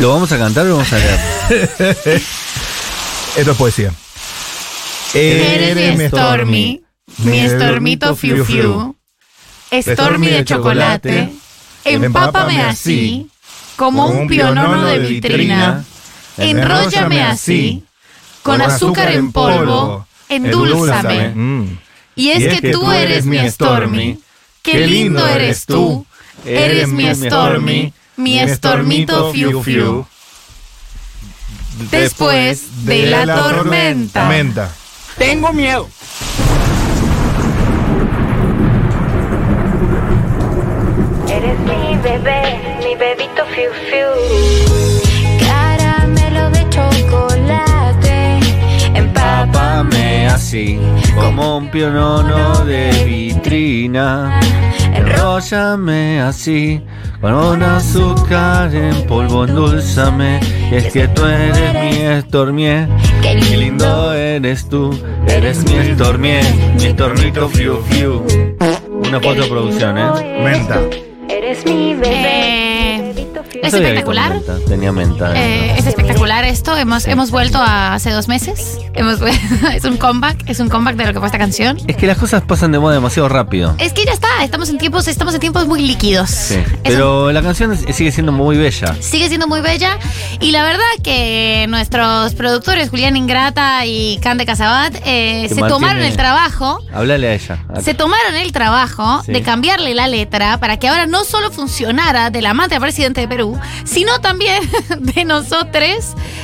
¿Lo vamos a cantar o lo vamos a leer? Esto es poesía. Eres mi Stormy, mi Stormito Fiu Fiu. Stormy de chocolate, empápame así, como un pionono de vitrina. Enróllame así, con azúcar en polvo, endulzame. Mm. Y es que tú eres mi Stormy, qué lindo eres tú. Eres mi Stormy, mi Stormito Fiu Fiu. Después de la tormenta. Tormenta. Tengo miedo. Eres mi bebé, mi bebito fiu fiu. Así, como un pionono de vitrina. Enróllame así, con un azúcar en polvo, endulzame. Y es que tú eres mi Stormy, Qué lindo eres tú. Eres mi Stormy, mi Stormito Fiu Fiu. Una foto de producción, ¿eh? Menta. Eres mi bebé. Eh, es espectacular. menta Tenía menta. Eh, es espectacular esto. Hemos, hemos vuelto a hace dos meses. Hemos, es un comeback. Es un comeback de lo que fue esta canción. Es que las cosas pasan de moda demasiado rápido. Es que ya está. Estamos en tiempos, estamos en tiempos muy líquidos. Sí, pero la canción sigue siendo muy bella. sigue siendo muy bella y la verdad que nuestros productores Julián Ingrata y Cande Casabat eh, se tomaron el trabajo Háblale a ella. se tomaron el trabajo Sí. de cambiarle la letra para que ahora no solo funcionara del amante al presidente de Perú, sino también de nosotros.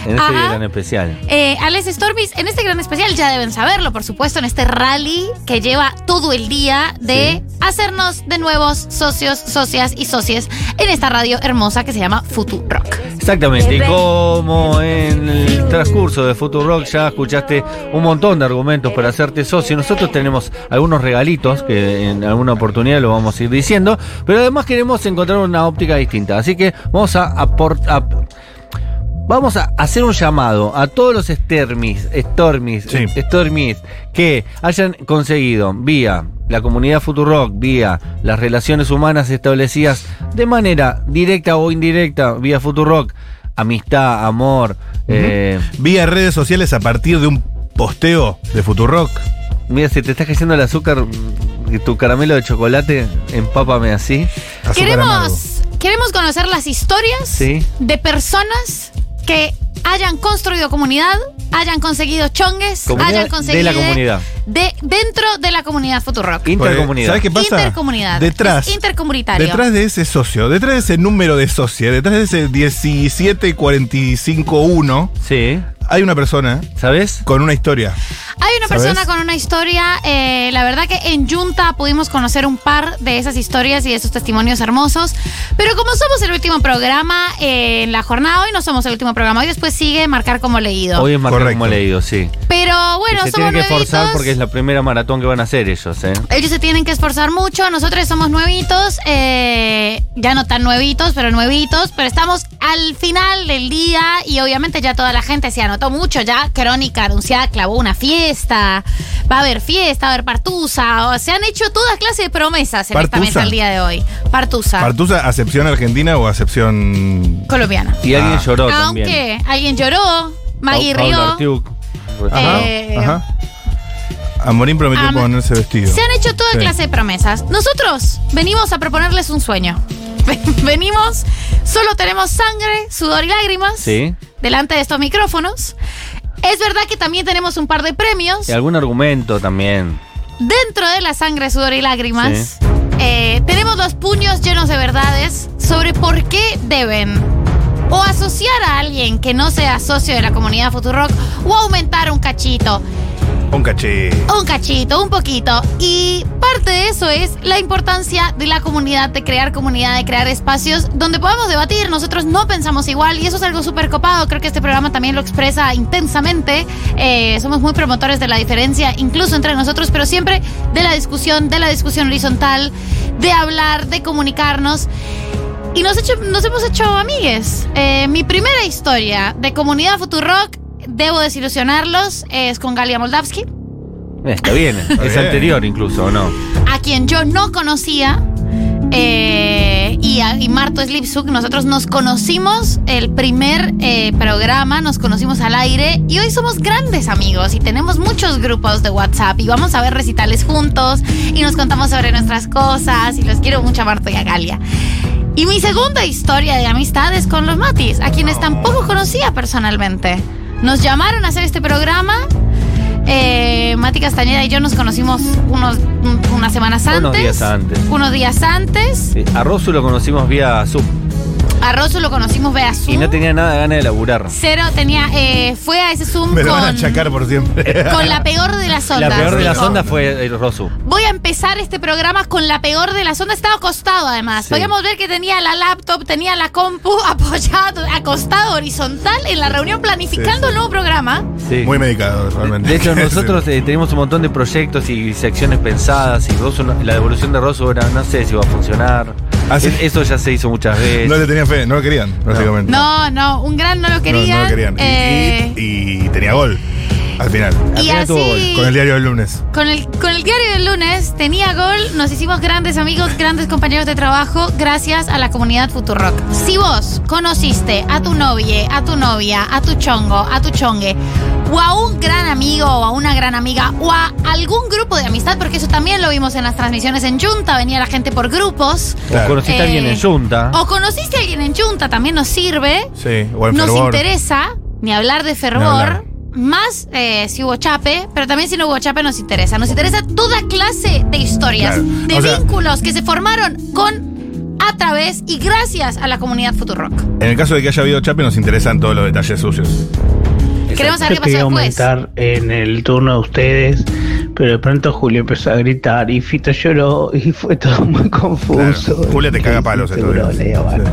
En este Ajá. gran especial. Eh, Alex Stormis, en este gran especial ya deben saberlo, por supuesto, en este rally que lleva todo el día de hacernos de nuevos socios, socias y socias en esta radio hermosa que se llama Futu Rock. Exactamente, y como en el transcurso de Rock ya escuchaste un montón de argumentos para hacerte socio, nosotros tenemos algunos regalitos que en alguna oportunidad lo vamos a ir diciendo, pero además queremos encontrar una óptica distinta, así que vamos a aportar... Vamos a hacer un llamado a todos los Stormis, Stormis, Sí. Stormis que hayan conseguido vía la comunidad Futurock, vía las relaciones humanas establecidas de manera directa o indirecta, vía Futurock, amistad, amor, eh, Vía redes sociales a partir de un posteo de Futurock. mira, si te estás cayendo el azúcar, tu caramelo de chocolate, empápame así. Azúcar amargo. Queremos, queremos conocer las historias Sí. de personas que hayan construido comunidad, hayan conseguido chongues, Comunidad hayan de conseguido. la comunidad. De, dentro de la comunidad Futurock. Intercomunidad. ¿Sabes qué pasa? Intercomunidad. Detrás. Es intercomunitario. Detrás de ese socio, detrás de ese número de socio, detrás de ese 17451, Sí, hay una persona ¿sabes? con una historia. Hay una ¿Sabes? persona con una historia, eh, la verdad que en Junta pudimos conocer un par de esas historias y de esos testimonios hermosos, pero como somos el último programa eh, en la jornada, hoy no somos el último programa, hoy después sigue marcar como leído. Hoy es marcar Correcto. como leído, sí. pero bueno, Y se somos tienen que esforzar porque es la primera maratón que van a hacer ellos, ¿eh? Ellos se tienen que esforzar mucho, nosotros somos nuevitos, eh, ya no tan nuevitos, pero nuevitos, pero estamos al final del día y obviamente ya toda la gente se anotó mucho, ya Crónica anunciada clavó una fiesta, va a haber fiesta, va a haber partusa, o se han hecho toda clase de promesas en esta mesa el día de hoy. Partusa, ¿Partusa acepción argentina o acepción colombiana. Y alguien Ah. lloró Aunque también. alguien lloró, Maggie Pau- Paula rió. Artiuk. Ajá, Eh, ajá. Amorín prometió ponerse vestido. Se han hecho toda Sí. clase de promesas. Nosotros venimos a proponerles un sueño. Venimos, solo tenemos sangre, sudor y lágrimas Sí. delante de estos micrófonos. Es verdad que también tenemos un par de premios. Y algún argumento también. Dentro de la sangre, sudor y lágrimas, eh, tenemos los puños llenos de verdades sobre por qué deben o asociar a alguien que no sea socio de la comunidad Futurock o aumentar un cachito. Un caché. Un cachito, un poquito. Y parte de eso es la importancia de la comunidad, de crear comunidad, de crear espacios donde podamos debatir. Nosotros no pensamos igual y eso es algo súper copado. Creo que este programa también lo expresa intensamente. Eh, somos muy promotores de la diferencia, incluso entre nosotros, pero siempre de la discusión, de la discusión horizontal, de hablar, de comunicarnos. Y nos hemos hecho amigues. Eh, mi primera historia de comunidad Futurock, debo desilusionarlos, es con Galia Moldavsky. Está bien, es anterior incluso, ¿o no? a quien yo no conocía. eh, y, a- y Marto Slipsuk, nosotros nos conocimos el primer eh, programa, nos conocimos al aire y hoy somos grandes amigos y tenemos muchos grupos de WhatsApp y vamos a ver recitales juntos y nos contamos sobre nuestras cosas y los quiero mucho a Marto y a Galia. Y mi segunda historia de amistad es con los Matis, a quienes tampoco conocía personalmente. Nos llamaron a hacer este programa. Eh, Mati Castañeda y yo nos conocimos unos, un- unas semanas antes. Unos días antes. Unos días antes. Sí, A Rosu lo conocimos vía Zoom A Rosu lo conocimos vía Zoom. y no tenía nada de ganas de laburar. Cero tenía, eh, fue a ese Zoom Me lo van a con, achacar por siempre. con la peor de las La ondas. peor de las ondas fue el Rosu. Voy a empezar este programa con la peor de las ondas. Estaba acostado además. Sí. Podíamos ver que tenía la laptop, tenía la compu apoyado, acostado horizontal en la reunión planificando Sí, sí. el nuevo programa. Sí. Muy medicado, realmente. De hecho, nosotros eh, tenemos un montón de proyectos y secciones pensadas y Rosu no- la devolución de Rosu era, no sé si va a funcionar. Ah, sí. Es- Eso ya se hizo muchas veces. No le tenían fe, no lo querían, básicamente. No, no, un gran no lo querían. no lo querían. Y- Eh, y, y tenía gol al final. Al y final tuvo así. Con el diario del lunes. Con el, con el diario del lunes tenía gol, nos hicimos grandes amigos, grandes compañeros de trabajo, gracias a la comunidad Futurock. Si vos conociste a tu novia, a tu novia, a tu chongo, a tu chongue, o a un gran amigo o a una gran amiga, o a algún grupo de amistad, porque eso también lo vimos en las transmisiones en Junta, venía la gente por grupos, O conociste a alguien Eh, en Junta. o conociste a alguien en Junta, también nos sirve. Sí, o en Nos fervor. interesa, ni hablar de fervor, hablar. más eh, si hubo chape, pero también si no hubo chape nos interesa. Nos interesa toda clase de historias, Claro. de O sea- vínculos que se formaron con, a través y gracias a la comunidad Futurock. En el caso de que haya habido chape, nos interesan todos los detalles sucios. Queremos saber Yo qué quería pasó después. aumentar en el turno de ustedes, pero de pronto Julio empezó a gritar y Fito lloró y fue todo muy confuso. Claro. Julia te caga palos estos Seguro, días. le digo, bueno,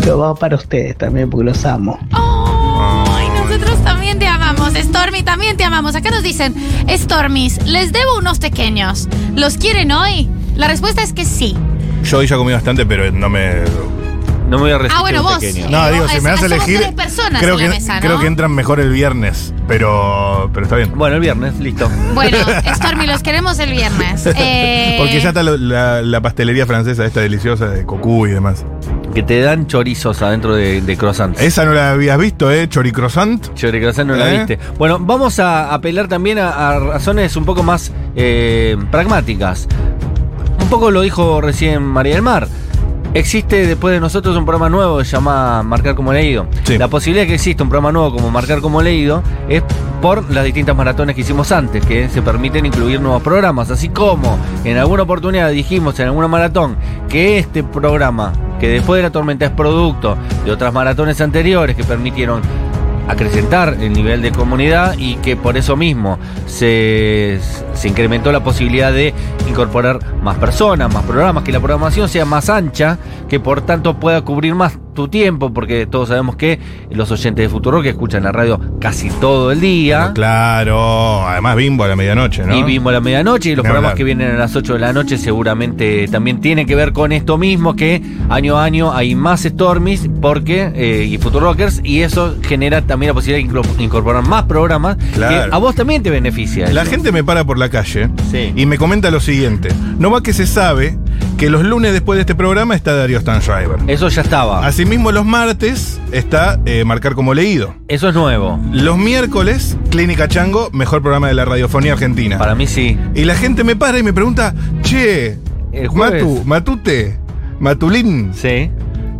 Pero va para ustedes también porque los amo. Ay, nosotros también te amamos. Stormy, también te amamos. Acá nos dicen, Stormis, les debo unos pequeños. ¿Los quieren hoy? La respuesta es que sí. Yo hoy ya comí bastante, pero no me. No me voy a resistir Ah, bueno, un vos. pequeño. Eh, No, digo, vos- si me das a somos elegir. tres personas creo en que, la mesa, ¿no? creo que entran mejor el viernes, pero, pero está bien. Bueno, el viernes, listo. Bueno, Stormy, los queremos el viernes. Eh, Porque ya está lo- la, la pastelería francesa, esta deliciosa de cocú y demás. Que te dan chorizos adentro de, de croissants. Esa no la habías visto, ¿eh? Choricroissant. Choricroissant no la ¿Eh? viste. Bueno, vamos a apelar también a, a razones un poco más eh, pragmáticas. Un poco lo dijo recién María del Mar. Existe después de nosotros un programa nuevo que se llama Marcar como leído. Sí. La posibilidad de que exista un programa nuevo como Marcar como leído es por las distintas maratones que hicimos antes, que se permiten incluir nuevos programas. Así como en alguna oportunidad dijimos en alguna maratón que este programa, que después de la tormenta es producto de otras maratones anteriores que permitieron acrecentar el nivel de comunidad y que por eso mismo se, se incrementó la posibilidad de incorporar más personas, más programas, que la programación sea más ancha, que por tanto pueda cubrir más tu tiempo, porque todos sabemos que los oyentes de Futuro que escuchan la radio casi todo el día. No, claro, además bimbo a la medianoche, ¿no? Y vimos la medianoche y los programas hablar. que vienen a las 8 de la noche seguramente también tienen que ver con esto mismo, que año a año hay más Stormies porque, eh, y Futurockers y eso genera también la posibilidad de incorporar más programas Claro. que a vos también te beneficia. La eso. gente me para por la calle Sí. y me comenta lo siguiente. No va que se sabe que los lunes después de este programa está Darío Stanschreiber. Eso ya estaba. Asimismo, los martes está eh, Marcar como leído. Eso es nuevo. Los miércoles, Clínica Chango, mejor programa de la radiofonía argentina. Para mí sí. Y la gente me para y me pregunta, che. Matu, Matute, Matulín, Sí.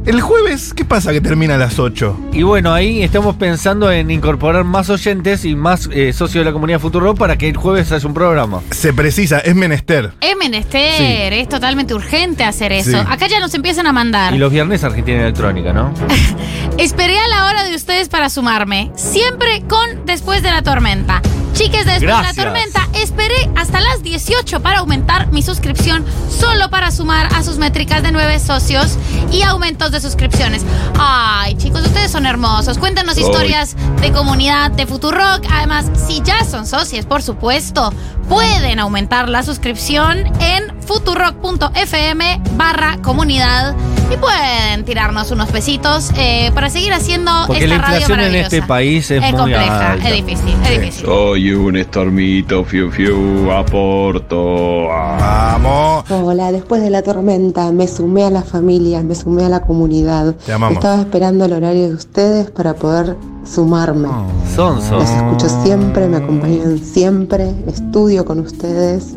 El jueves, ¿qué pasa que termina a las 8? Y bueno, ahí estamos pensando en incorporar más oyentes y más eh, socios de la comunidad Futuro para que el jueves haya un programa. Se precisa, es menester. Es menester, es totalmente urgente hacer eso. Sí. Acá ya nos empiezan a mandar. Y los viernes Argentina Electrónica, ¿no? Esperé a la hora de ustedes para sumarme. Siempre con Después de la Tormenta. Chiques, de después Gracias. de la tormenta, esperé hasta las 18 para aumentar mi suscripción, solo para sumar a sus métricas de nueve socios y aumentos de suscripciones. Ay, chicos, ustedes son hermosos. Cuéntanos historias de comunidad de Futurock. Además, si ya son socios, por supuesto, pueden aumentar la suscripción en futurock.fm barra comunidad Y pueden tirarnos unos pesitos eh, para seguir haciendo Porque esta la radio inflación en este país es, muy compleja, alta. es difícil, es difícil. Soy un estormito, fiu fiu, aporto. Vamos. Hola, después de la tormenta me sumé a la familia, me sumé a la comunidad. Te amamos. Estaba esperando el horario de ustedes para poder sumarme. Sonso. Los escucho siempre, me acompañan siempre, estudio con ustedes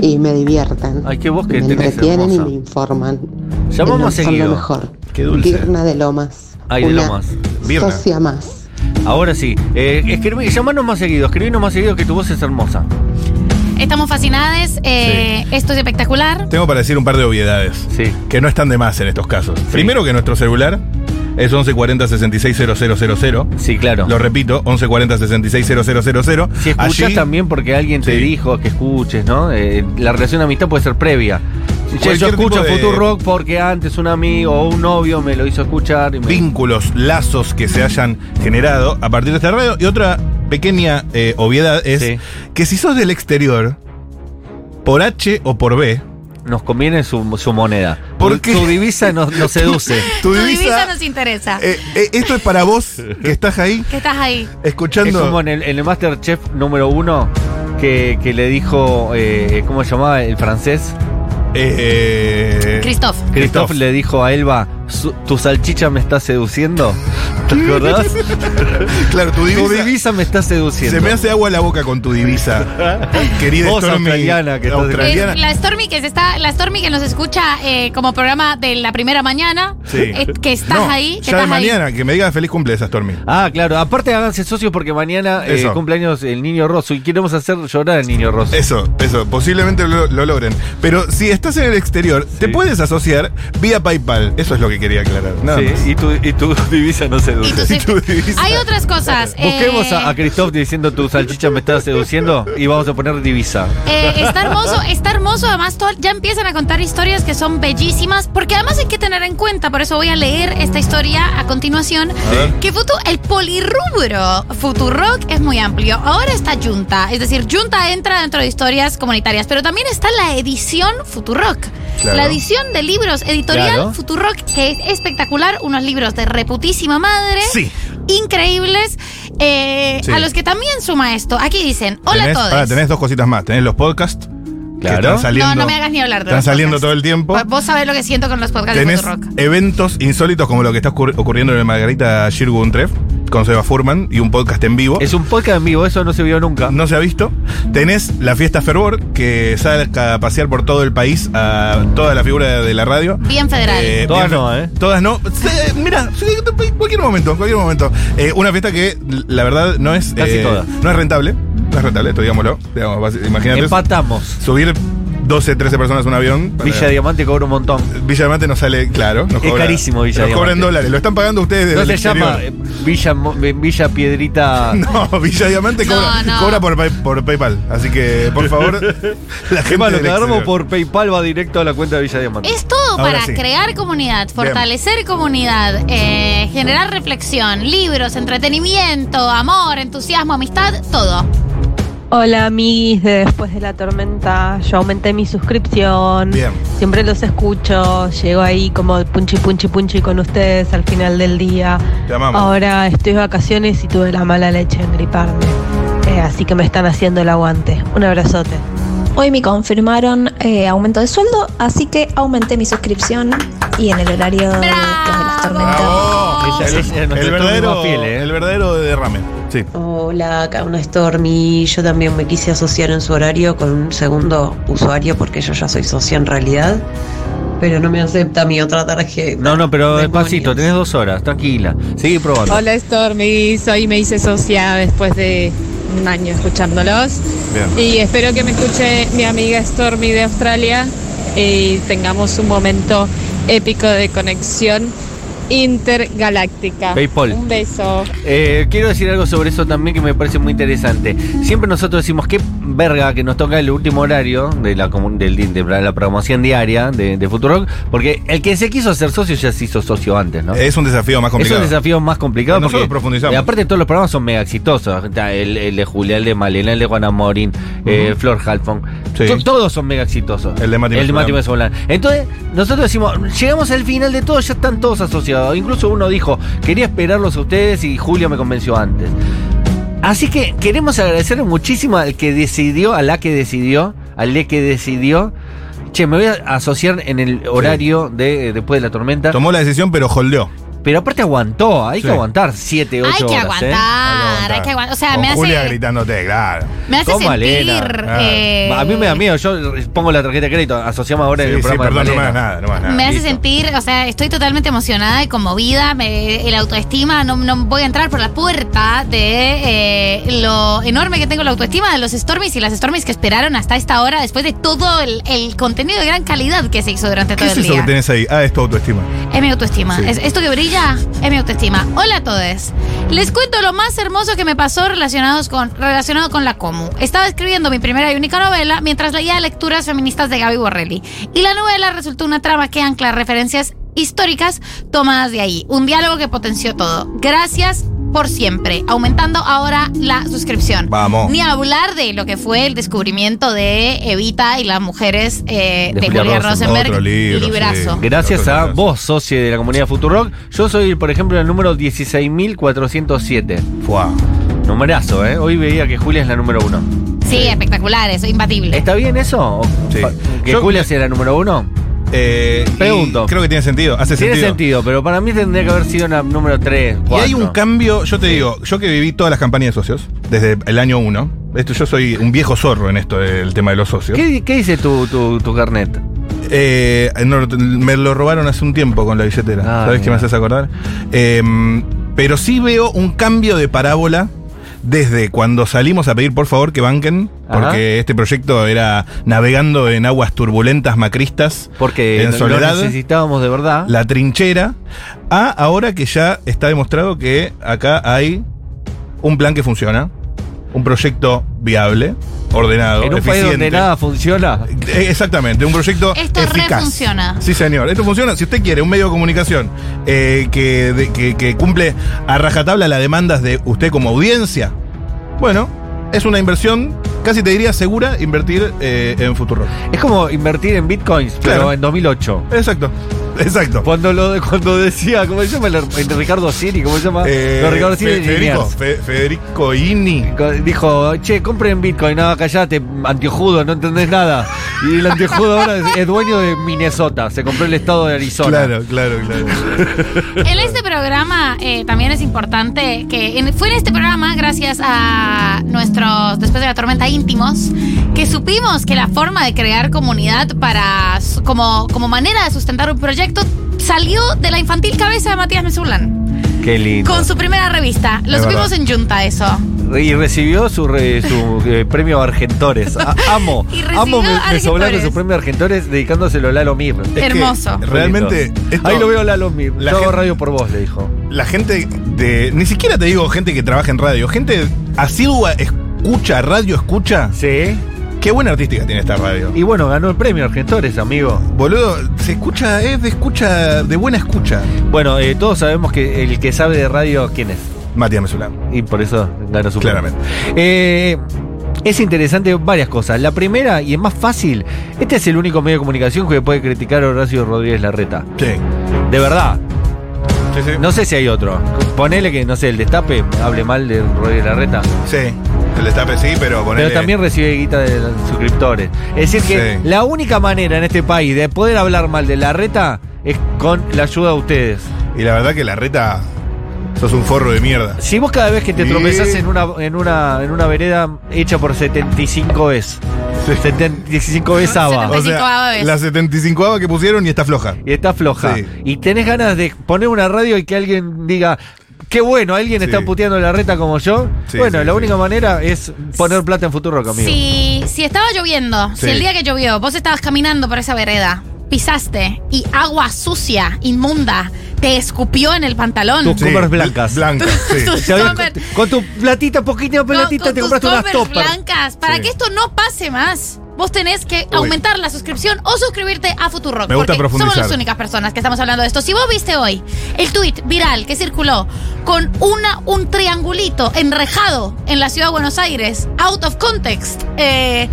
y me divierten. Ay, qué voz que me tenés, entretienen y me informan. Llamamos Son seguido. lo mejor. Qué dulce. Virna de Lomas. Ay, de Lomas. Virna. Socia más. Ahora sí. Eh, escribí, llamanos más seguido. Escribinos más seguido que tu voz es hermosa. Estamos fascinadas, eh, esto es espectacular. Tengo para decir un par de obviedades. Sí. Que no están de más en estos casos. Primero que nuestro celular es 1140 660000. Sí, claro. Lo repito, 1140 660000. Si escuchas Allí- también porque alguien te Sí. dijo que escuches, ¿no? Eh, la relación de amistad puede ser previa. Yo escucho de- Futurock porque antes un amigo o un novio me lo hizo escuchar. Y me- vínculos, lazos que se hayan generado a partir de esta radio. Y otra pequeña eh, obviedad es Sí. que si sos del exterior, por H o por B, Nos conviene su, su moneda. ¿Por Tu- divisa nos, nos seduce. tu Tu divisa. nos interesa. eh, eh, esto es para vos que estás ahí que estás ahí. Es escuchando. como en el, en el Masterchef número uno que, que le dijo, eh, ¿cómo se llamaba el francés? eh, Christoph. Christoph Christoph. le dijo a Elba, "Su- ¿tu salchicha me está seduciendo? ¿Te acordás? claro, tu divisa. tu divisa me está seduciendo. Se me hace agua la boca con tu divisa. Querida Vos, Stormy, australiana, que estás- australiana. Es la Stormy que se está, la Stormy que nos escucha eh, como programa de la primera mañana, Sí. eh, que estás No, ahí, que Ya de estás ahí. mañana, que me diga feliz cumple esa Stormy. Ah, claro. Aparte háganse socios porque mañana eh, cumpleaños el niño Rosso y queremos hacer llorar al niño Rosso. Eso, eso, posiblemente lo, lo logren. Pero si estás en el exterior, te puedes asociar vía PayPal. Eso es lo que quería aclarar. Nada Sí, más. y, tu, y tu divisa no seduce. Y tus- Y tu divisa. hay otras cosas. Busquemos eh, a, a Christoph diciendo tu salchicha me está seduciendo y vamos a poner divisa. Eh, está hermoso, está hermoso. Además, to- ya empiezan a contar historias que son bellísimas. Porque además hay que tener en cuenta, por eso voy a leer esta historia a continuación. ver. Que Futu, el polirrubro Futurock es muy amplio. Ahora está Junta, es decir, Junta entra dentro de historias comunitarias, pero también está la edición Futurock. Claro. La edición de libros editorial Claro. Futurock, que es espectacular, unos libros de reputísima madre. Sí. Increíbles, eh, Sí. a los que también suma esto. Aquí dicen, hola Tenés- a todos. tenés dos cositas más. Tenés los podcasts. Claro. Que están saliendo, No, no me hagas ni hablar de Están los saliendo podcasts. todo el tiempo. Vos sabés lo que siento con los podcasts Tenés de Futurock. eventos insólitos como lo que está ocurri- ocurriendo en el Margarita Shirgun Treff con Seba Furman y un podcast en vivo. Es un podcast en vivo, eso no se vio nunca. No se ha visto. Tenés la fiesta Fervor, que saca a pasear por todo el país a toda la figura de la radio. Bien federal. Eh, Todas bien- no, ¿eh? Todas no. Mira, cualquier momento, cualquier momento. Eh, una fiesta que la verdad no es. Casi eh, todas. No es rentable. No es rentable, esto digámoslo. Digamos, imagínate. Empatamos. Subir 12, 13 personas un avión. para- Villa Diamante cobra un montón. Villa Diamante nos sale, claro. Nos Es cobra- carísimo Villa Nos cobran Diamante. dólares. Lo están pagando ustedes desde No se exterior. llama eh, Villa, Mo- eh, Villa Piedrita. No, Villa Diamante cobra, no. cobra por, pay- por PayPal. Así que, por favor, la gente malo, del que agarramos por PayPal va directo a la cuenta de Villa Diamante. Es todo Ahora para sí. crear comunidad, fortalecer comunidad, eh, generar reflexión, libros, entretenimiento, amor, entusiasmo, amistad, todo. Hola amiguis de Después de la Tormenta, yo aumenté mi suscripción, Bien. siempre los escucho, llego ahí como punchi punchi punchi con ustedes al final del día. Te amamos. Ahora estoy de vacaciones y tuve la mala leche en griparme, Eh, así que me están haciendo el aguante. Un abrazote. Hoy me confirmaron eh, aumento de sueldo, así que aumenté mi suscripción y en el horario. El verdadero, fiel, ¿eh? el verdadero de derrame. Sí. Hola, acá una Stormy. Yo también me quise asociar en su horario con un segundo usuario porque yo ya soy socia en realidad, pero no me acepta mi otra tarjeta. No, no, pero Demonios. despacito, tenés dos horas, tranquila. Sigue probando. Hola Stormy, soy me hice socia después de un año escuchándolos Bien. y espero que me escuche mi amiga Stormy de Australia y tengamos un momento épico de conexión intergaláctica. Paypal. Un beso. Eh, quiero decir algo sobre eso también que me parece muy interesante. Siempre nosotros decimos qué verga que nos toca el último horario de la, del, de la programación diaria de, de Futurock, porque el que se quiso hacer socio ya se hizo socio antes, ¿no? Es un desafío más complicado. Es un desafío más complicado. Nosotros porque, profundizamos. y aparte todos los programas son mega exitosos. El, el de Julia, el de Malena, el de Juana Morín, eh, Flor Halfon. Sí. Todos son mega exitosos. El de Mati El de. Mati. Entonces, nosotros decimos, llegamos al final de todo, ya están todos asociados. Incluso uno dijo, quería esperarlos a ustedes y Julio me convenció antes. Así que queremos agradecer muchísimo al que decidió, a la que decidió, al de que decidió. Che, me voy a asociar en el horario de eh, después de la tormenta. Tomó la decisión, pero holdeó. Pero aparte aguantó, hay Sí. que aguantar 7, 8 Hay horas. que ¿eh? aguantar, hay que aguantar. O sea, Con me Julia hace, gritándote, claro. me hace Con sentir. Malena. eh, A mí me da miedo, yo pongo la tarjeta de crédito, asociamos ahora Sí, el sí, programa perdón, de no me Malena. hagas nada, no me hagas nada. Me hace Listo. sentir, o sea, estoy totalmente emocionada y conmovida. Me, el autoestima, no, no voy a entrar por la puerta de eh, lo enorme que tengo la autoestima de los Stormies y las Stormies que esperaron hasta esta hora después de todo el, el contenido de gran calidad que se hizo durante ¿Qué todo es el eso día. que tenés ahí? Ah, es tu autoestima. Es mi autoestima. Sí. Es, esto que brilla es mi autoestima. Hola a todos. Les cuento lo más hermoso que me pasó relacionados con, relacionado con la Comu. Estaba escribiendo mi primera y única novela mientras leía lecturas feministas de Gaby Borrelli. Y la novela resultó una trama que ancla referencias históricas tomadas de ahí. Un diálogo que potenció todo. Gracias por siempre. Aumentando ahora la suscripción. Vamos. Ni hablar de lo que fue el descubrimiento de Evita y las mujeres eh, De de, Julia Julia Rosenberg. Rosenberg. Otro libro, librazo. sí. Gracias a vos, socio de la comunidad Futurock. Yo soy, por ejemplo, el número 16.407. Fuá. Numerazo, ¿eh? Hoy veía que Julia es la número uno. Sí, espectacular, eso, imbatible. ¿Está bien eso? ¿O- Sí. ¿Que Yo- Julia sea la número uno? Eh, Pregunto. Creo que tiene sentido. Hace Tiene sentido. sentido, pero para mí tendría que haber sido la número 3. Y hay un cambio, yo te digo, yo que viví todas las campañas de socios, desde el año 1, esto, yo soy un viejo zorro en esto del tema de los socios. ¿Qué, qué dice tu, tu, tu carnet? Eh, no, me lo robaron hace un tiempo con la billetera. Ah, ¿Sabes qué me haces acordar? Eh, pero sí veo un cambio de parábola desde cuando salimos a pedir por favor que banquen, Ajá. porque este proyecto era navegando en aguas turbulentas macristas, Porque en lo soledad, necesitábamos de verdad. la trinchera, a ahora que ya está demostrado que acá hay un plan que funciona, un proyecto viable, ordenado, en un país eficiente. donde nada funciona. Eh, Exactamente, un proyecto Esto eficaz. refunciona. Sí, señor. Esto funciona. Si usted quiere un medio de comunicación eh, que, de- que- que cumple a rajatabla las demandas de usted como audiencia, bueno, es una inversión, casi te diría segura, invertir eh, en Futuro. Es como invertir en bitcoins, pero Claro. en 2008. Exacto, exacto. Cuando lo cuando decía, ¿cómo se llama? El, el Ricardo Siri, ¿cómo se llama? Eh, no, Ricardo Siri Fe- Federico. Fe- Federico Ini. Dijo, che, compren Bitcoin, no, callate, antiojudo, no entendés nada. Y el antiojudo ahora es, es dueño de Minnesota, se compró el estado de Arizona. Claro, claro, claro. En este programa eh, también es importante que en- fue en este programa, gracias a nuestros Después de la Tormenta íntimos, que supimos que la forma de crear comunidad para como, como manera de sustentar un proyecto salió de la infantil cabeza de Matías Mesulán. Qué lindo. Con su primera revista. Lo verdad. en Junta eso. Y recibió su, re- su eh, premio Argentores. A- amo. Y recibió amo su premio Argentores dedicándoselo a Lalo Mir. Es que Hermoso. realmente. esto- Ahí lo veo Lalo Mir. La Yo hago radio por vos, le dijo. la gente de. Ni siquiera te digo gente que trabaja en radio, gente asidua, escucha, radio escucha. Sí. Qué buena artística tiene esta radio. Y bueno, ganó el premio Argentores, amigo. Boludo, se escucha, es de escucha, de buena escucha. Bueno, eh, todos sabemos que el que sabe de radio, ¿quién es? Matías Mesulán. Y por eso ganó su premio. Claramente. Eh, es interesante varias cosas. La primera, y es más fácil, este es el único medio de comunicación que puede criticar a Horacio Rodríguez Larreta. Sí. De verdad. Sí, sí. No sé si hay otro. Ponele que, no sé, el destape hable mal de Rodríguez Larreta. Sí. El destape sí, pero ponele. Pero también recibe guita de los suscriptores. Es decir, que Sí. la única manera en este país de poder hablar mal de Larreta es con la ayuda de ustedes. Y la verdad que la reta. Sos un forro de mierda. Si vos cada vez que te Sí. tropezás en una, en una, en una vereda hecha por 75 veces, 75 veces ABA, O 75 sea, veces. la 75 que pusieron y está floja. y está floja, Sí. y tenés ganas de poner una radio y que alguien diga, qué bueno, alguien Sí. está puteando la reta como yo, Sí, bueno, sí, la sí. única manera es poner plata en Futuro amigo. Si, si estaba lloviendo, Sí. si el día que llovió, vos estabas caminando por esa vereda, pisaste y agua sucia, inmunda, te escupió en el pantalón. Tus Converse blancas. Blancas, sí. Tus Te habías- Converse- con tu platita, poquita platita, con te tus compraste unas toppers. blancas. Para Sí. que esto no pase más, vos tenés que aumentar la suscripción o suscribirte a Futurock. Me gusta porque profundizar. somos las únicas personas que estamos hablando de esto. Si vos viste hoy el tuit viral que circuló con una, un triangulito enrejado en la ciudad de Buenos Aires, out of context, eh,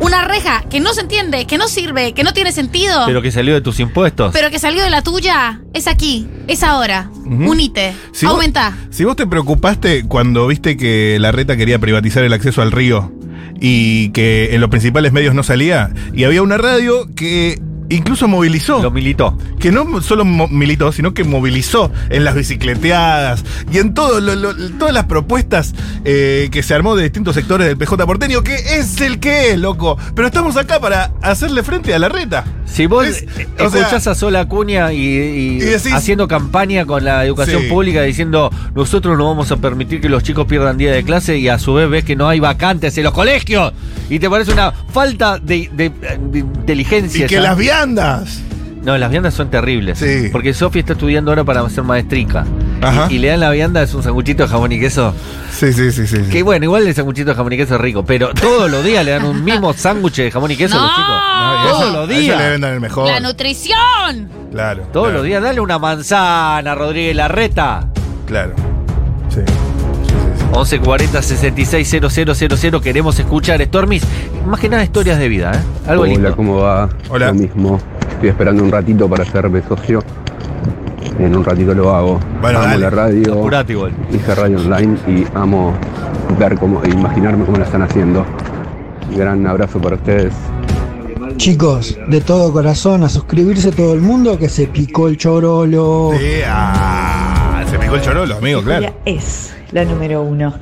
una reja que no se entiende, que no sirve, que no tiene sentido. Pero que salió de tus impuestos. Pero que salió de la tuya, es aquí, es ahora. Unite, Si vos- aumenta. Si vos te preocupaste cuando viste que la reta quería privatizar el acceso al río y que en los principales medios no salía, y había una radio que incluso movilizó. Lo militó. Que no solo militó, sino que movilizó en las bicicleteadas y en todo lo- lo- todas las propuestas eh, que se armó de distintos sectores del PJ porteño, que es el que es, loco. Pero estamos acá para hacerle frente a la reta. Si vos Es- eh, sea- escuchás a Sola Acuña y, y Y decís- haciendo campaña con la educación Sí. pública diciendo nosotros no vamos a permitir que los chicos pierdan día de clase y a su vez ves que no hay vacantes en los colegios y te parece una falta de, de- de inteligencia. Y que las viandas. No, las viandas son terribles. Sí. Porque Sofía está estudiando ahora para ser maestrica. Ajá. Y, y le dan la vianda, es un sanguchito de jamón y queso. Sí, sí, sí, sí. sí. Que bueno, igual el sanguchito de jamón y queso es rico, pero todos los días le dan un mismo sándwich de jamón y queso a los chicos. No, todos eso- los días. le vendan el mejor. La nutrición. Claro. Todos claro, los días, dale una manzana, Rodríguez Larreta. Claro. Sí. Sí, sí, sí. 1140 660000 queremos escuchar Stormis, más que nada historias de vida, ¿eh? Algo Hola, lindo. ¿cómo va? Hola. Lo mismo. Estoy esperando un ratito para hacerme socio. En un ratito lo hago. Bueno, amo dale. la radio. Apurate igual. Hice radio online y amo ver cómo, e imaginarme cómo la están haciendo. Gran abrazo para ustedes. Chicos, de todo corazón, a suscribirse todo el mundo que se picó el chorolo. Sí, ah, se picó el chorolo, amigo, claro. Ella es la número uno.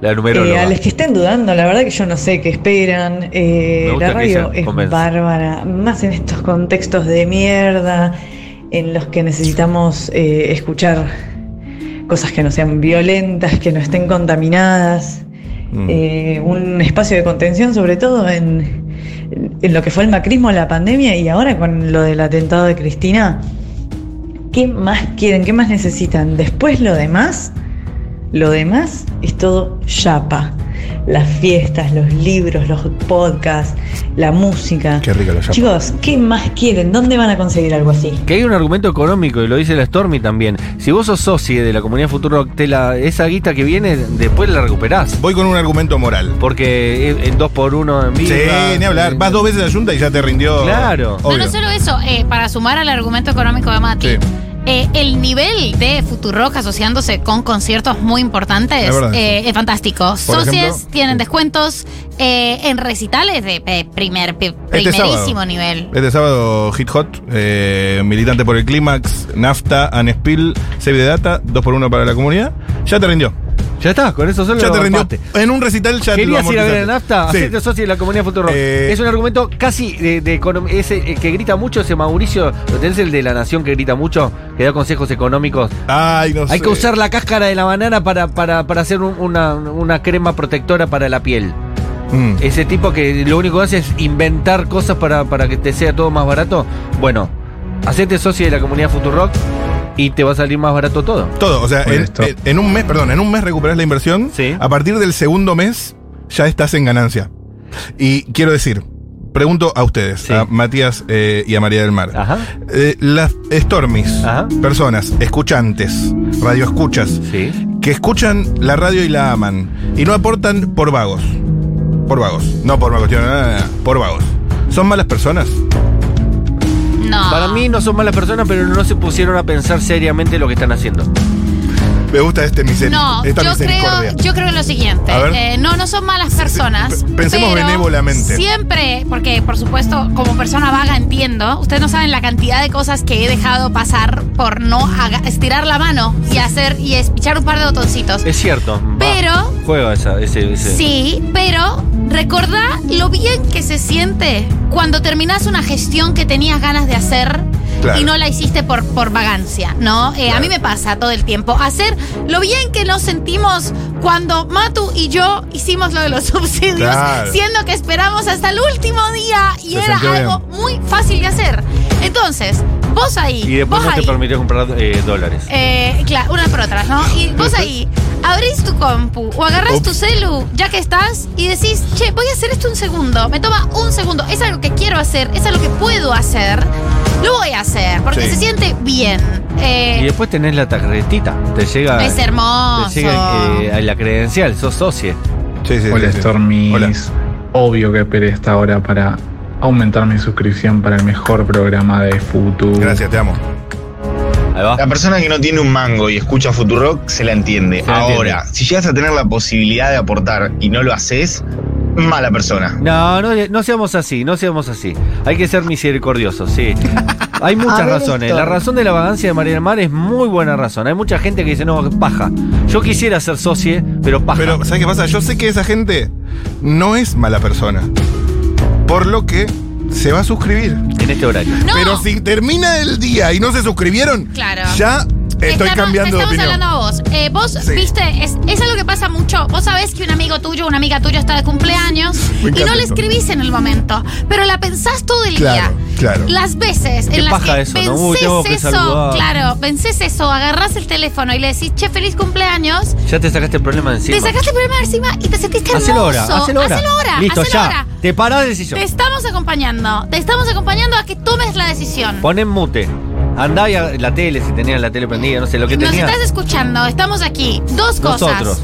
La número Eh, a los que estén dudando, la verdad que yo no sé qué esperan. Eh, la radio es convence. bárbara, más en estos contextos de mierda, en los que necesitamos eh, escuchar cosas que no sean violentas, que no estén contaminadas. Mm. Eh, un espacio de contención, sobre todo en, en lo que fue el macrismo, la pandemia y ahora con lo del atentado de Cristina. ¿Qué más quieren? ¿Qué más necesitan? Después lo demás, lo demás es todo chapa. Las fiestas, los libros, los podcasts, la música. Qué rico lo llamo. Chicos, ¿qué más quieren? ¿Dónde van a conseguir algo así? Que hay un argumento económico, y lo dice la Stormy también. Si vos sos socio de la comunidad Futuro, te la, esa guita que viene, después la recuperás. Voy con un argumento moral. Porque en- dos por uno en vivo. Sí, ni hablar. Vas dos veces a la Junta y ya te rindió. Claro. No, Obvio. no solo eso, eh, para sumar al argumento económico de Mati. Sí. Eh, el nivel de Futurock asociándose con conciertos muy importantes Es eh, es fantástico. Por Socios ejemplo, tienen descuentos eh, en recitales de primer, Este primerísimo sábado. nivel. Este sábado, Hit Hot, militante por el Clímax, Nafta, Anespil, Save the Data, 2x1 para la comunidad. Ya te rindió. Ya está, con eso solo Ya te rindió. En un recital ya te lo ¿Querías ir a ver en nafta? Sí. Hacerte socio de la comunidad Futuro. Eh, es un argumento casi de, de ese eh, que grita mucho, ese Mauricio, ¿lo tenés el de la nación que grita mucho? Que da consejos económicos. Ay, no Hay sé. que usar la cáscara de la banana para, para, para hacer un- una, una crema protectora para la piel. Mm. Ese tipo que lo único que hace es inventar cosas para, para que te sea todo más barato. Bueno, hacete socio de la comunidad Futurock y te va a salir más barato todo. Todo, o sea, en, Honesto. en- en un mes, perdón, en un mes recuperás la inversión. Sí. A partir del segundo mes ya estás en ganancia. Y quiero decir, pregunto a ustedes, Sí. a Matías eh, y a María del Mar. Ajá. Eh, las Stormis, Ajá. personas, escuchantes, radioescuchas, Sí. que escuchan la radio y la aman y no aportan por vagos. Por vagos. No por una cuestión, no, no, no, no, por vagos. ¿Son malas personas? No. Para mí no son malas personas, pero no se pusieron a pensar seriamente lo que están haciendo. Me gusta este miseri No, esta yo creo, yo creo lo siguiente. A ver. Eh, no, no son malas personas. Pensemos pero benévolamente. Siempre, porque por supuesto, como persona vaga entiendo, ustedes no saben la cantidad de cosas que he dejado pasar por no estirar la mano y hacer y espichar un par de botoncitos. Es cierto. va, Pero- Juega esa, ese, ese. Sí, pero recordá lo bien que se siente cuando terminás una gestión que tenías ganas de hacer Claro. y no la hiciste por, por vagancia, ¿no? Eh, A mí me pasa todo el tiempo. Hacer lo bien que nos sentimos cuando Matu y yo hicimos lo de los subsidios, Claro. siendo que esperamos hasta el último día y Se era algo muy fácil de hacer. Entonces, vos ahí. Y después vos no te ahí. permitió comprar eh, dólares. Eh, claro, una por otra, ¿no? Y vos ahí abrís tu compu o agarrás tu celu, ya que estás, y decís, che, voy a hacer esto un segundo. Me toma un segundo. Es algo que quiero hacer, es algo que puedo hacer. Lo voy a hacer, porque Sí. se siente bien. Eh, Y después tenés la tarjetita. Te llega. Es hermoso. Te llega eh, a la credencial, sos socie. Hola Stormis. Obvio que esperé esta hora para aumentar mi suscripción para el mejor programa de futuro. Gracias, te amo. La persona que no tiene un mango y escucha Futurock se la entiende. Se la Ahora, entiende. si llegas a tener la posibilidad de aportar y no lo haces, mala persona. No, no, no seamos así, no seamos así. Hay que ser misericordiosos, sí. Hay muchas ver, razones. La razón de la vagancia de María del Mar es muy buena razón. Hay mucha gente que dice, no, paja. Yo quisiera ser socie, pero paja. Pero, ¿sabes qué pasa? Yo sé que esa gente no es mala persona. Por lo que se va a suscribir. En este horario. No. Pero si termina el día y no se suscribieron, Claro. ya estoy Estamos- cambiando de estamos opinión. hablando a vos. Eh, vos, Sí. viste, es, es algo que pasa mucho. Vos sabés que un amigo tuyo, una amiga tuya está de cumpleaños y no le escribís en el momento, pero la pensás todo el Claro, día. claro. Las veces en las que eso, ¿no? Uy, vences tengo que eso, claro, vences eso, agarrás el teléfono y le decís, che, feliz cumpleaños. Ya te sacaste el problema de encima. Te sacaste el problema de encima y te sentiste hermoso. Hacelo ahora, hacelo ahora. Hacelo ahora, Listo, hacelo ya. ahora. Te parás del sillón. Te estamos acompañando. Te estamos acompañando a que tomes la decisión. Pon en mute. Andá y a la tele, si tenías la tele prendida, no sé, lo que Nos tenías. estás escuchando, estamos aquí. Dos cosas. Nosotros.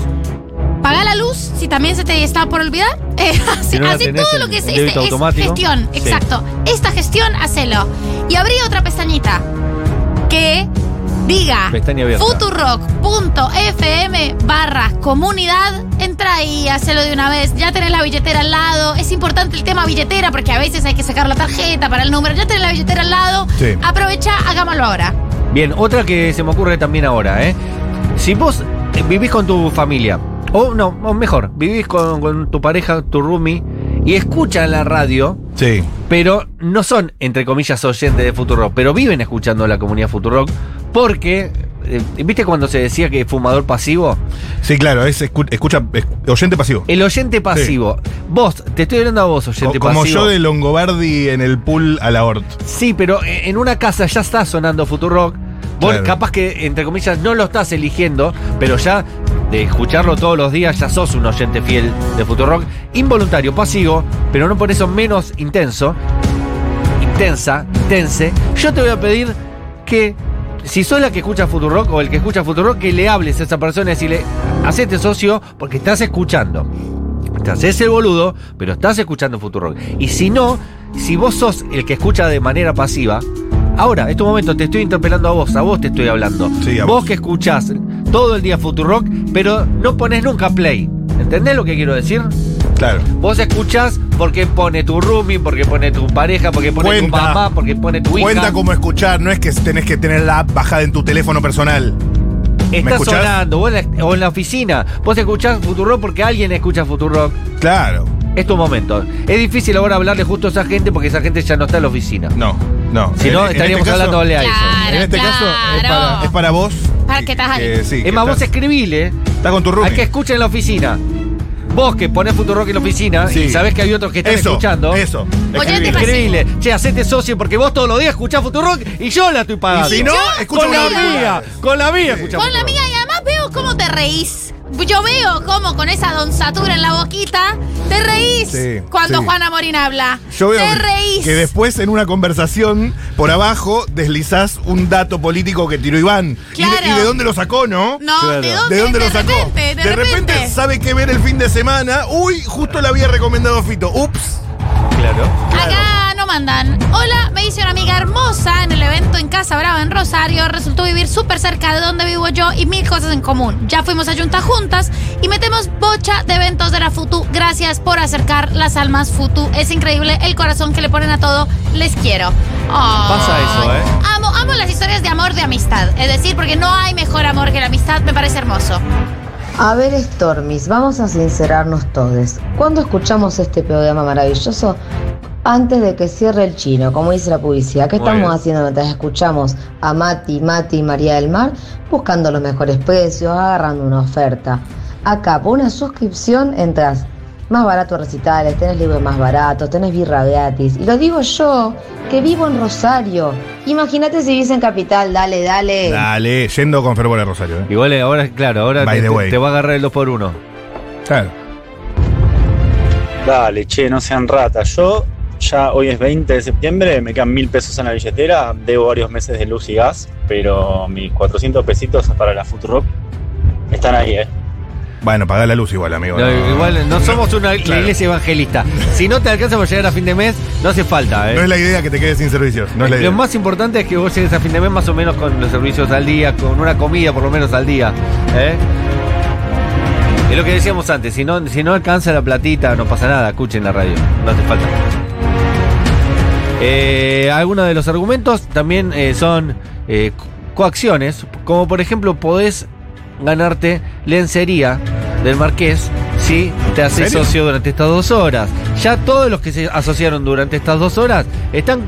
Paga la luz si también se te está por olvidar. Eh, no la tenés todo en lo que es, débito este- es automático. gestión. Sí. Exacto. Esta gestión, hacelo. Y abrí otra pestañita que diga futurock.fm barra comunidad. Entra ahí, hacelo de una vez. Ya tenés la billetera al lado. Es importante el tema billetera porque a veces hay que sacar la tarjeta para el número. Ya tenés la billetera al lado. Sí. Aprovecha, hagámoslo ahora. Bien, otra que se me ocurre también ahora, ¿eh? Si vos eh, vivís con tu familia, o no, o mejor, vivís con, con tu pareja, tu roomie, y escuchan la radio, Sí. pero no son, entre comillas, oyentes de Futurock, pero viven escuchando la comunidad Futurock, porque, eh, ¿viste cuando se decía que fumador pasivo? Sí, claro, es escu- escucha, es oyente pasivo. El oyente pasivo. Vos, te estoy hablando a vos, oyente Co- como pasivo. yo de Longobardi en el pool a la Hort. Sí, pero eh, en una casa ya está sonando Futurock. Vos Claro. capaz que, entre comillas, no lo estás eligiendo, pero ya de escucharlo todos los días ya sos un oyente fiel de Futurock. Involuntario, pasivo, pero no por eso menos intenso. Intensa, intense. Yo te voy a pedir que, si sos la que escucha Futurock o el que escucha Futurock, que le hables a esa persona y decirle, hacete socio porque estás escuchando. Te haces el boludo, pero estás escuchando Futurock. Y si no, si vos sos el que escucha de manera pasiva, ahora, en este momento te estoy interpelando a vos, a vos te estoy hablando. a vos que escuchás todo el día Futurock, pero no pones nunca play. ¿Entendés lo que quiero decir? Claro. Vos escuchás porque pone tu roomie, porque pone tu pareja, porque pone tu mamá, porque pone tu hija. Cuenta como escuchar, no es que tenés que tener la app bajada en tu teléfono personal. ¿Me Está sonando, o en, la, o en la oficina. Vos escuchás Futurock porque alguien escucha Futurock. Claro. Es tu momento. Es difícil ahora hablarle justo a esa gente porque esa gente ya no está en la oficina. No, no. Si no, En- en estaríamos este caso- hablando de eso. En este caso es para, es para vos. Para que estás ahí. que sí, es que más, vos escribile Estás con tu roomie. al que escucha en la oficina. Vos que ponés Futurock en la oficina Sí. y sabés que hay otros que están Eso, escuchando. eso. Oyente Escribile. Che, hacete socio porque vos todos los días escuchás Futurock y yo la estoy pagando. Y si no, escucha con la mía. Con la mía escuchá Con la mía y además veo cómo te reís. Yo veo cómo con esa donzatura en la boquita te reís Sí, cuando sí. Juana Morín habla. Yo veo te reís. que después en una conversación por abajo deslizás un dato político que tiró Iván. Y de- Claro. Y, de, dónde lo sacó, no? No, ¿de dónde? ¿De dónde De lo sacó? repente, de repente. sabe que ver el fin de semana. Uy, justo le había recomendado Fito. Ups. Claro. Acá mandan. Hola, me hice una amiga hermosa en el evento en Casa Brava en Rosario. Resultó vivir súper cerca de donde vivo yo y mil cosas en común. Ya fuimos a Junta juntas y metemos bocha de eventos de la Futu. Gracias por acercar las almas Futu. Es increíble el corazón que le ponen a todo. Les quiero. Pasa eso, ¿eh? Amo, amo las historias de amor de amistad. Es decir, porque no hay mejor amor que la amistad. Me parece hermoso. A ver, Stormis, vamos a sincerarnos todos. ¿Cuándo escuchamos este programa maravilloso? Antes de que cierre el chino, como dice la publicidad. ¿Qué Muy estamos bien. haciendo mientras escuchamos a Mati, Mati y María del Mar? Buscando los mejores precios, agarrando una oferta. Acá, por una suscripción, entras más barato recitales, tenés libros más baratos, tenés birra gratis. Y lo digo yo, que vivo en Rosario. Imagínate si vives en Capital, dale, dale. Dale, yendo con fervor a Rosario. ¿eh? Igual ahora, claro, ahora By te, the te- way. te va a agarrar el 2 por 1 Claro. Dale, che, no sean ratas. Yo ya hoy es 20 de septiembre, me quedan mil pesos en la billetera, debo varios meses de luz y gas, pero mis 400 pesitos para la Futurock están ahí, ¿eh? Bueno, paga la luz igual, amigo. No, no. igual no somos una la Claro. iglesia evangelista. Si no te alcanza para llegar a fin de mes, no hace falta. ¿eh? No es la idea que te quedes sin servicios. No es la Lo idea. más importante es que vos llegues a fin de mes más o menos con los servicios al día, con una comida por lo menos al día. ¿eh? Es lo que decíamos antes, si no, si no alcanza la platita, no pasa nada, escuchen la radio, no hace falta. Eh, algunos de los argumentos también eh, son eh, co- coacciones, como por ejemplo podés ganarte lencería del marqués si te haces socio durante estas dos horas. Ya todos los que se asociaron durante estas dos horas están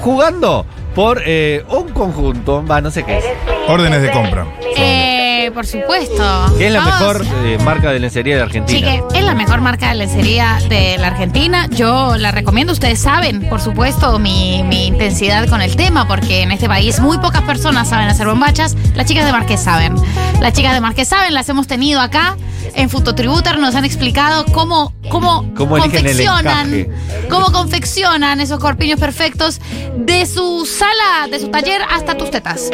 jugando por eh, un conjunto, va, no sé qué es. Órdenes de compra. Eh, por supuesto. Que es la Vamos. mejor eh, marca de lencería de Argentina. Chique, es la mejor marca de lencería de la Argentina. Yo la recomiendo. Ustedes saben, por supuesto, mi, mi intensidad con el tema, porque en este país muy pocas personas saben hacer bombachas. Las chicas de Marqués saben. Las chicas de Marqués saben, las hemos tenido acá en Futotributar. Nos han explicado cómo, cómo, Cómo confeccionan, cómo confeccionan esos corpiños perfectos de su sala, de su taller hasta tus tetas.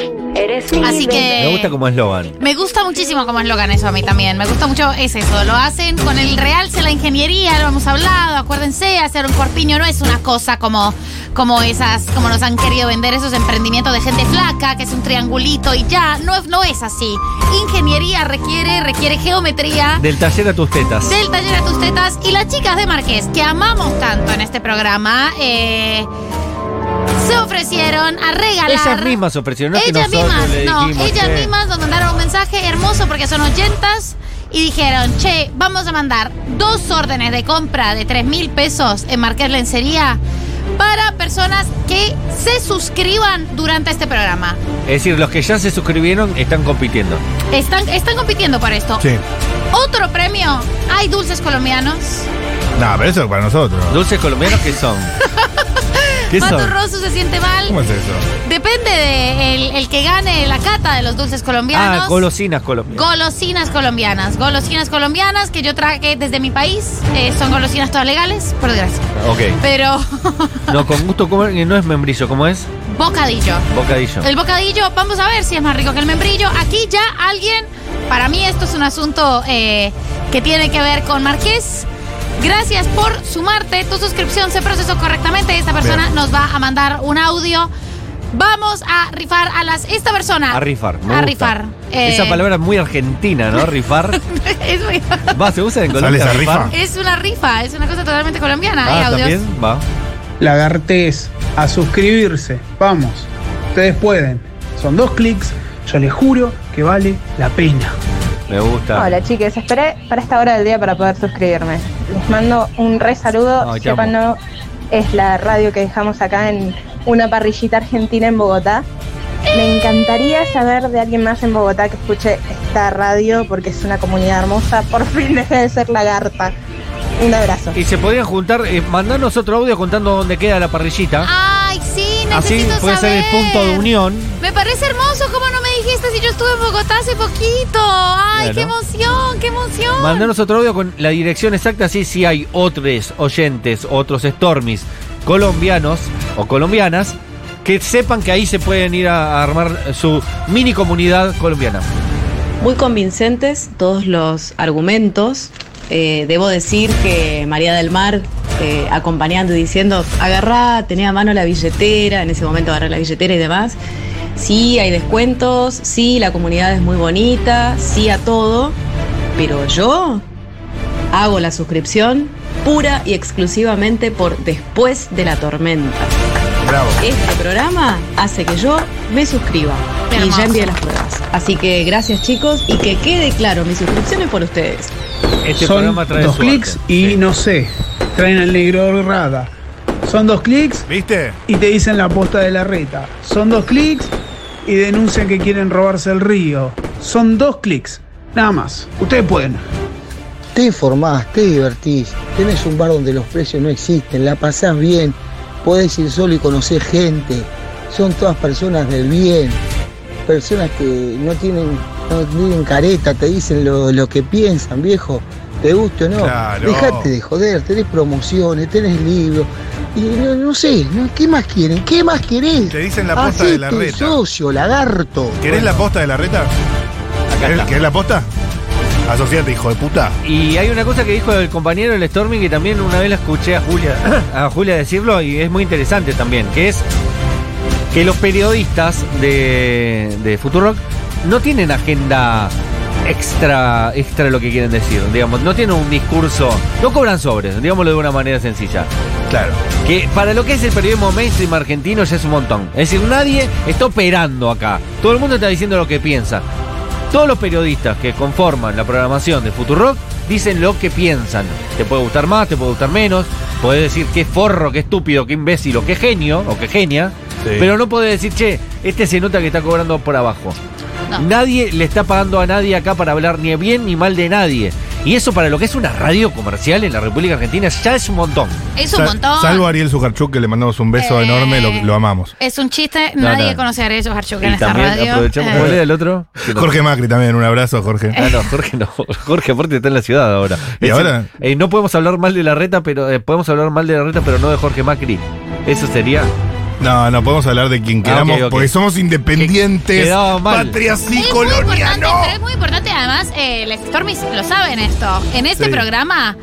Así que. Me gusta como eslogan. Me gusta muchísimo como eslogan eso a mí también. Me gusta mucho, es eso. Lo hacen con el realce, la ingeniería, lo hemos hablado. Acuérdense, hacer un corpiño no es una cosa como, como esas, como nos han querido vender esos emprendimientos de gente flaca, que es un triangulito y ya. No, es- no es así. Ingeniería requiere, requiere geometría. Del taller a tus tetas. Del taller a tus tetas y las chicas de Marqués, que amamos tanto en este programa, eh, se ofrecieron a regalar. Ellas mismas se ofrecieron, no que ellas nosotros mismas, le no, dijimos, ellas che. mismas nos mandaron un mensaje hermoso porque son oyentas y dijeron, che, vamos a mandar dos órdenes de compra de 3 mil pesos en Marqués Lencería para personas que se suscriban durante este programa. Es decir, los que ya se suscribieron están compitiendo. Están, están compitiendo por esto. Sí. Otro premio, hay dulces colombianos. No, pero eso es para nosotros. ¿Dulces colombianos qué son? ¿Qué son? Rosso se siente mal. ¿Cómo es eso? Depende de el, el que gane la cata de los dulces colombianos. Ah, golosinas colombianas. Golosinas colombianas. Golosinas colombianas que yo traje desde mi país. Eh, son golosinas todas legales, por desgracia. Ok. Pero No, con gusto comer, que no es membrillo, ¿cómo es? bocadillo. Bocadillo. El bocadillo, vamos a ver si es más rico que el membrillo. Aquí ya alguien, para mí esto es un asunto eh, que tiene que ver con Marqués. Gracias por sumarte. Tu suscripción se procesó correctamente. Esta persona Bien. nos va a mandar un audio. Vamos a rifar a las. Esta persona. A rifar. me A gusta. rifar. Eh, Esa palabra es muy argentina, ¿no? Rifar. es, muy- Va, ¿se usa en ¿Sale Colombia? rifa? es una rifa, es una cosa totalmente colombiana. Ah, audios. también va. Lagartés, a suscribirse. Vamos, ustedes pueden. Son dos clics, yo les juro que vale la pena. Me gusta. Hola chiques, esperé para esta hora del día para poder suscribirme. Les mando un re saludo. Ay, te Sépanlo, es la radio que dejamos acá en una parrillita argentina en Bogotá. Me encantaría saber de alguien más en Bogotá que escuche esta radio porque es una comunidad hermosa. Por fin deje de ser lagarta. Un abrazo. Y se podrían juntar, eh, mandarnos otro audio contando dónde queda la parrillita. Sí, Así puede ser el punto de unión. Me parece hermoso. ¿Cómo no me dijiste si yo estuve en Bogotá hace poquito? Ay, Claro. qué emoción, qué emoción. Mandanos otro audio con la dirección exacta, así si hay otros oyentes, otros Stormies colombianos o colombianas que sepan que ahí se pueden ir a, a armar su mini comunidad colombiana. Muy convincentes todos los argumentos. Eh, debo decir que María del Mar, eh, acompañando y diciendo, agarrá, tenía a mano la billetera, en ese momento agarré la billetera y demás. Sí, hay descuentos, sí, la comunidad es muy bonita, sí a todo, pero yo hago la suscripción pura y exclusivamente por después de la tormenta. Bravo. Este programa hace que yo me suscriba y Hermoso. ya envié las pruebas. Así que gracias chicos y que quede claro, mi suscripción es por ustedes. Este Son programa trae dos clics y no sé, traen al negro rada. Son dos clics ¿Viste? y te dicen la posta de la reta. Son dos clics y denuncian que quieren robarse el río. Son dos clics, nada más. Ustedes pueden. te informás, te divertís, tenés un bar donde los precios no existen, la pasás bien, podés ir solo y conocer gente, son todas personas del bien, personas que no tienen, no tienen careta, te dicen lo, lo que piensan, viejo, te guste o no, Claro. dejate de joder, tenés promociones, tenés libros, y no, no sé, ¿no? ¿qué más quieren? ¿Qué más querés? Te dicen la posta de la reta. socio, lagarto. ¿Querés la posta de la reta? ¿Querés, la posta? Asociate, hijo de puta. Y hay una cosa que dijo el compañero el Stormy que también una vez la escuché a Julia, a Julia decirlo y es muy interesante también, que es que los periodistas de, de Futurock no tienen agenda extra, extra lo que quieren decir, digamos, no tienen un discurso, no cobran sobres, digámoslo de una manera sencilla. Claro. Que para lo que es el periodismo mainstream argentino ya es un montón. Es decir, nadie está operando acá. Todo el mundo está diciendo lo que piensa. Todos los periodistas que conforman la programación de Futurock dicen lo que piensan. Te puede gustar más, te puede gustar menos. Puedes decir qué forro, qué estúpido, qué imbécil o qué genio o qué genia. Sí. Pero no puedes decir, che, este se nota que está cobrando por abajo. No. Nadie le está pagando a nadie acá para hablar ni bien ni mal de nadie. Y eso para lo que es una radio comercial en la República Argentina ya es un montón. Es un Sal- montón. Salvo a Ariel Sujarchuk, que le mandamos un beso Eh. enorme, lo, lo amamos. Es un chiste, No, nadie no. conoce a Ariel Harchuk en esta también radio. aprovechamos. Eh, ¿Cuál era el otro? Jorge Macri también, un abrazo, Jorge. Ah, no, Jorge no. Jorge aparte está en la ciudad ahora. ¿Y Es ahora? decir, eh, no podemos hablar mal de la reta, pero eh, podemos hablar mal de la reta, pero no de Jorge Macri. Eso sería. No, no podemos hablar de quien Ah, queramos, porque somos independientes. Mal. Patria sí, Es muy importante, colonial, no. pero es muy importante, además, eh, los Stormies lo saben esto. En este Sí. programa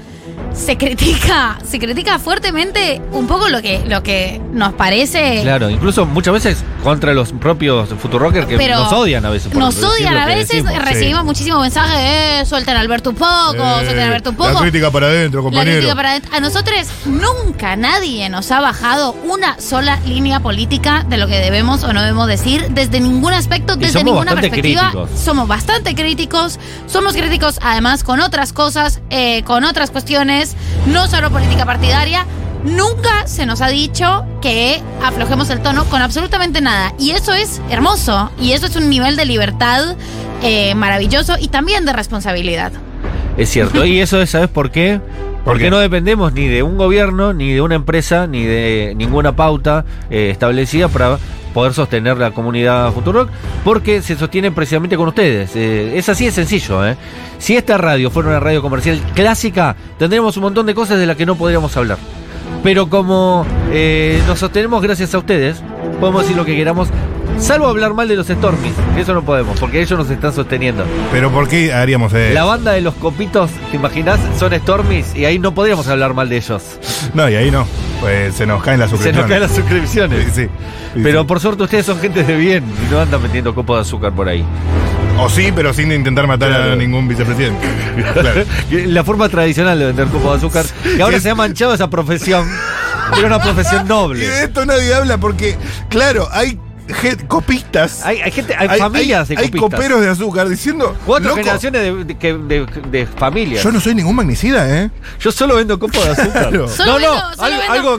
se critica, se critica fuertemente un poco lo que, lo que nos parece. Claro, incluso muchas veces contra los propios Futurockers que Pero nos odian a veces. Nos odian a veces, decimos. recibimos muchísimos mensajes de eh, suelten a Alberto un poco, Eh, suelten a Alberto un poco. La crítica para adentro, La compañero. crítica para adentro. A nosotros nunca nadie nos ha bajado una sola línea política de lo que debemos o no debemos decir desde ningún aspecto, desde somos ninguna bastante perspectiva. críticos. Somos bastante críticos. Somos críticos además con otras cosas, eh, con otras cuestiones, no solo política partidaria. Nunca se nos ha dicho que aflojemos el tono con absolutamente nada. Y eso es hermoso. Y eso es un nivel de libertad eh, maravilloso y también de responsabilidad. Es cierto. Y eso es, ¿sabes por qué? Porque no dependemos ni de un gobierno, ni de una empresa, ni de ninguna pauta eh, establecida para poder sostener la comunidad Futurock, porque se sostiene precisamente con ustedes. Eh, es así de sencillo. ¿eh? Si esta radio fuera una radio comercial clásica, tendríamos un montón de cosas de las que no podríamos hablar. Pero como eh, nos sostenemos gracias a ustedes, podemos decir lo que queramos, salvo hablar mal de los Stormies, que eso no podemos, porque ellos nos están sosteniendo. Pero ¿por qué haríamos eso? La banda de los copitos, ¿te imaginas? Son Stormies y ahí no podríamos hablar mal de ellos. No, y ahí no. Pues se nos caen las Se suscripciones. nos caen las suscripciones. Sí, sí. Sí, Pero por suerte ustedes son gente de bien y no andan metiendo copos de azúcar por ahí. O sí, pero sin intentar matar a ningún vicepresidente. Claro. La forma tradicional de vender copos de azúcar, que ahora se ha manchado esa profesión. Era una profesión Y noble. de esto nadie habla porque, claro, hay copistas. Hay, hay gente, hay, familias de hay copistas. coperos de azúcar diciendo. Cuatro "Loco, generaciones de, de, de- de familias. Yo no soy ningún magnicida, ¿eh? Yo solo vendo copos de azúcar. Claro. No, vendo- no, algo, vendo- algo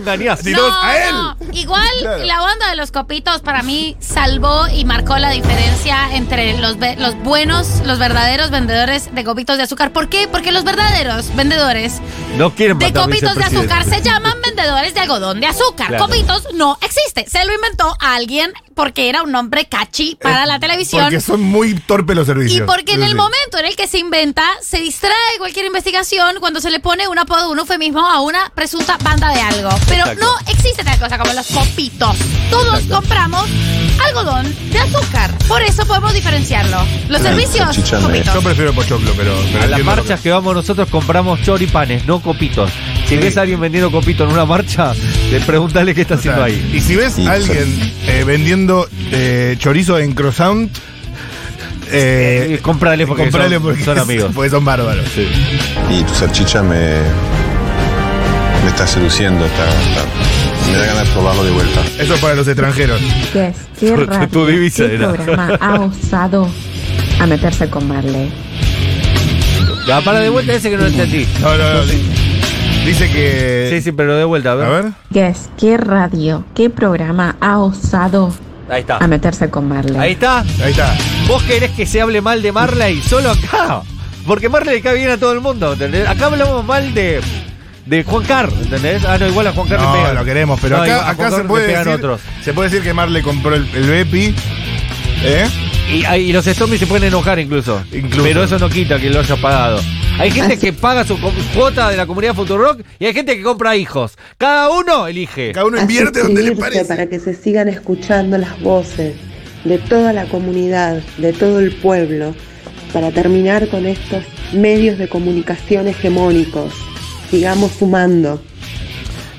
a él. no. Igual Claro. la banda de los copitos para mí salvó y marcó la diferencia entre los, buenos, los verdaderos vendedores de copitos de azúcar. ¿Por qué? Porque los verdaderos vendedores No quieren de copitos de azúcar se llaman vendedores de algodón de azúcar. Claro. Copitos no existe. Se lo inventó alguien porque era un nombre catchy para la televisión. Eh, Porque son muy torpes los servicios. Y porque en el sí. momento en el que se inventa, se distrae cualquier investigación cuando se le pone un apodo, un eufemismo a una presunta banda de algo. Pero Exacto. no existe tal cosa como los copitos. Todos compramos algodón de azúcar. Por eso podemos diferenciarlo. Los servicios, copitos. Yo prefiero pochoclo, pero. pero A las marchas que vamos nosotros compramos choripanes, no copitos. Si ves a alguien vendiendo copito en una marcha, le pregúntale qué está o haciendo sea, ahí. Y si ves a alguien eh, vendiendo eh, chorizo en croissant. Eh, Eh, comprale porque comprale son- porque son amigos. Porque son bárbaros. Y tu salchicha me. me está seduciendo, está, está- me da ganas de probarlo de vuelta. Eso para los extranjeros. Yes, Tu- qué tu- radio, tu divisa qué era. programa ha osado a meterse con Marley. Ah, para de vuelta ese que no entendí. No, no, no. di- Dice que. Sí, sí, pero de vuelta, a ver. A ver. Yes, qué radio, qué programa ha osado Ahí está. a meterse con Marley. Ahí está. Ahí está. ¿Vos querés que se hable mal de Marley? Solo acá. porque Marley le cae bien a todo el mundo, ¿entendés? Acá hablamos mal de. De Juan Carr, ¿entendés? Ah, no, igual a Juan Carr le No, pegan. lo queremos, pero No, acá, Juan acá se le puede decir, otros. se puede decir que Mar le compró el, el Bepi. ¿Eh? Y, y los Stormy se pueden enojar incluso. Incluso. Pero eso no quita que lo haya pagado. Hay gente que paga su cuota de la comunidad Futurock y hay gente que compra hijos. Cada uno elige. Cada uno a suscribirse para que se sigan escuchando las voces de toda la comunidad, de todo el pueblo, para terminar con estos medios de comunicación hegemónicos. Sigamos sumando.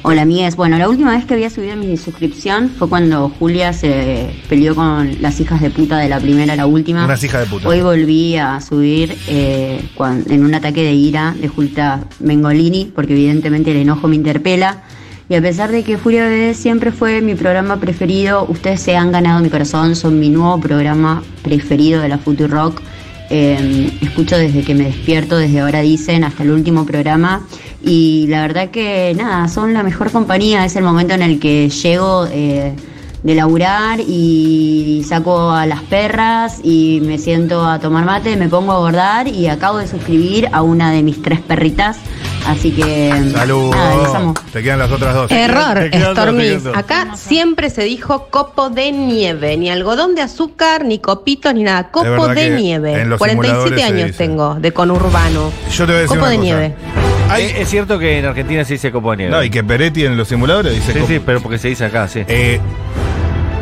Hola, amigues. Bueno, la última vez que había subido mi suscripción fue cuando Julia se peleó con las hijas de puta de la primera a la última. Unas hijas de puta. Hoy volví a subir eh, cuan- en un ataque de ira de Julita Mengolini, porque evidentemente el enojo me interpela. Y a pesar de que Furia Bebé siempre fue mi programa preferido, ustedes se han ganado mi corazón, son mi nuevo programa preferido de la Futurock. Eh, escucho desde que me despierto, desde ahora dicen, hasta el último programa. Y la verdad que nada, son la mejor compañía. Es el momento en el que llego eh, de laburar y saco a las perras y me siento a tomar mate, me pongo a bordar y acabo de suscribir a una de mis tres perritas. Así que Saludos. Te quedan las otras dos. Error, dos. Acá siempre se dijo copo de nieve, ni algodón de azúcar, ni copitos, ni nada. Copo de nieve. en los 47 simuladores se años tengo de conurbano. Yo te voy a decir Copo una de cosa. nieve. Eh, es cierto que en Argentina se dice. No, y que Peretti en los simuladores dice Sí, sí, pero porque se dice acá, sí. Eh,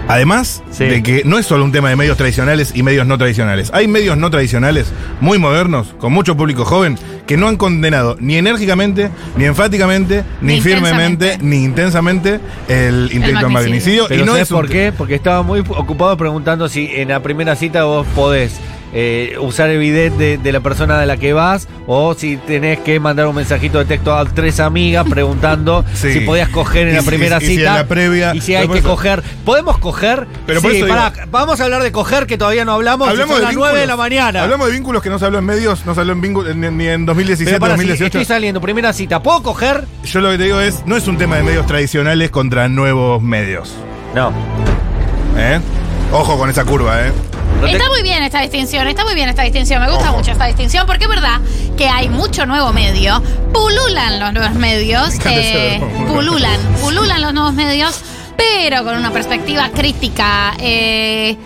además de que no es solo un tema de medios tradicionales y medios no tradicionales. Hay medios no tradicionales, muy modernos, con mucho público joven, que no han condenado ni enérgicamente, ni enfáticamente, ni, Ni firmemente, ni intensamente el intento de magnicidio. Pero y no ¿sabes es un por qué? Porque estaba muy ocupado preguntando si en la primera cita vos podés eh, usar el bidet de, de la persona de la que vas o si tenés que mandar un mensajito de texto a tres amigas preguntando Sí. si podías coger en Y la si- primera y si en cita. la previa- Y si hay que eso- coger. ¿Podemos coger? Pero sí, digo- pará, vamos a hablar de coger que todavía no hablamos. Hablamos de las 9 de la mañana. Hablamos de vínculos que no se habló en medios, no se habló en vínculos ni, ni en 2017, Pero pará, si 2018. estoy saliendo, primera cita, ¿puedo coger? Yo lo que te digo es, no es un tema de medios tradicionales contra nuevos medios. No. ¿Eh? Ojo con esa curva, ¿eh? Está muy bien esta distinción, está muy bien esta distinción. Me gusta mucho esta distinción porque es verdad que hay mucho nuevo medio. Pululan los nuevos medios. Eh, pululan, pululan los nuevos medios, pero con una perspectiva crítica. eh,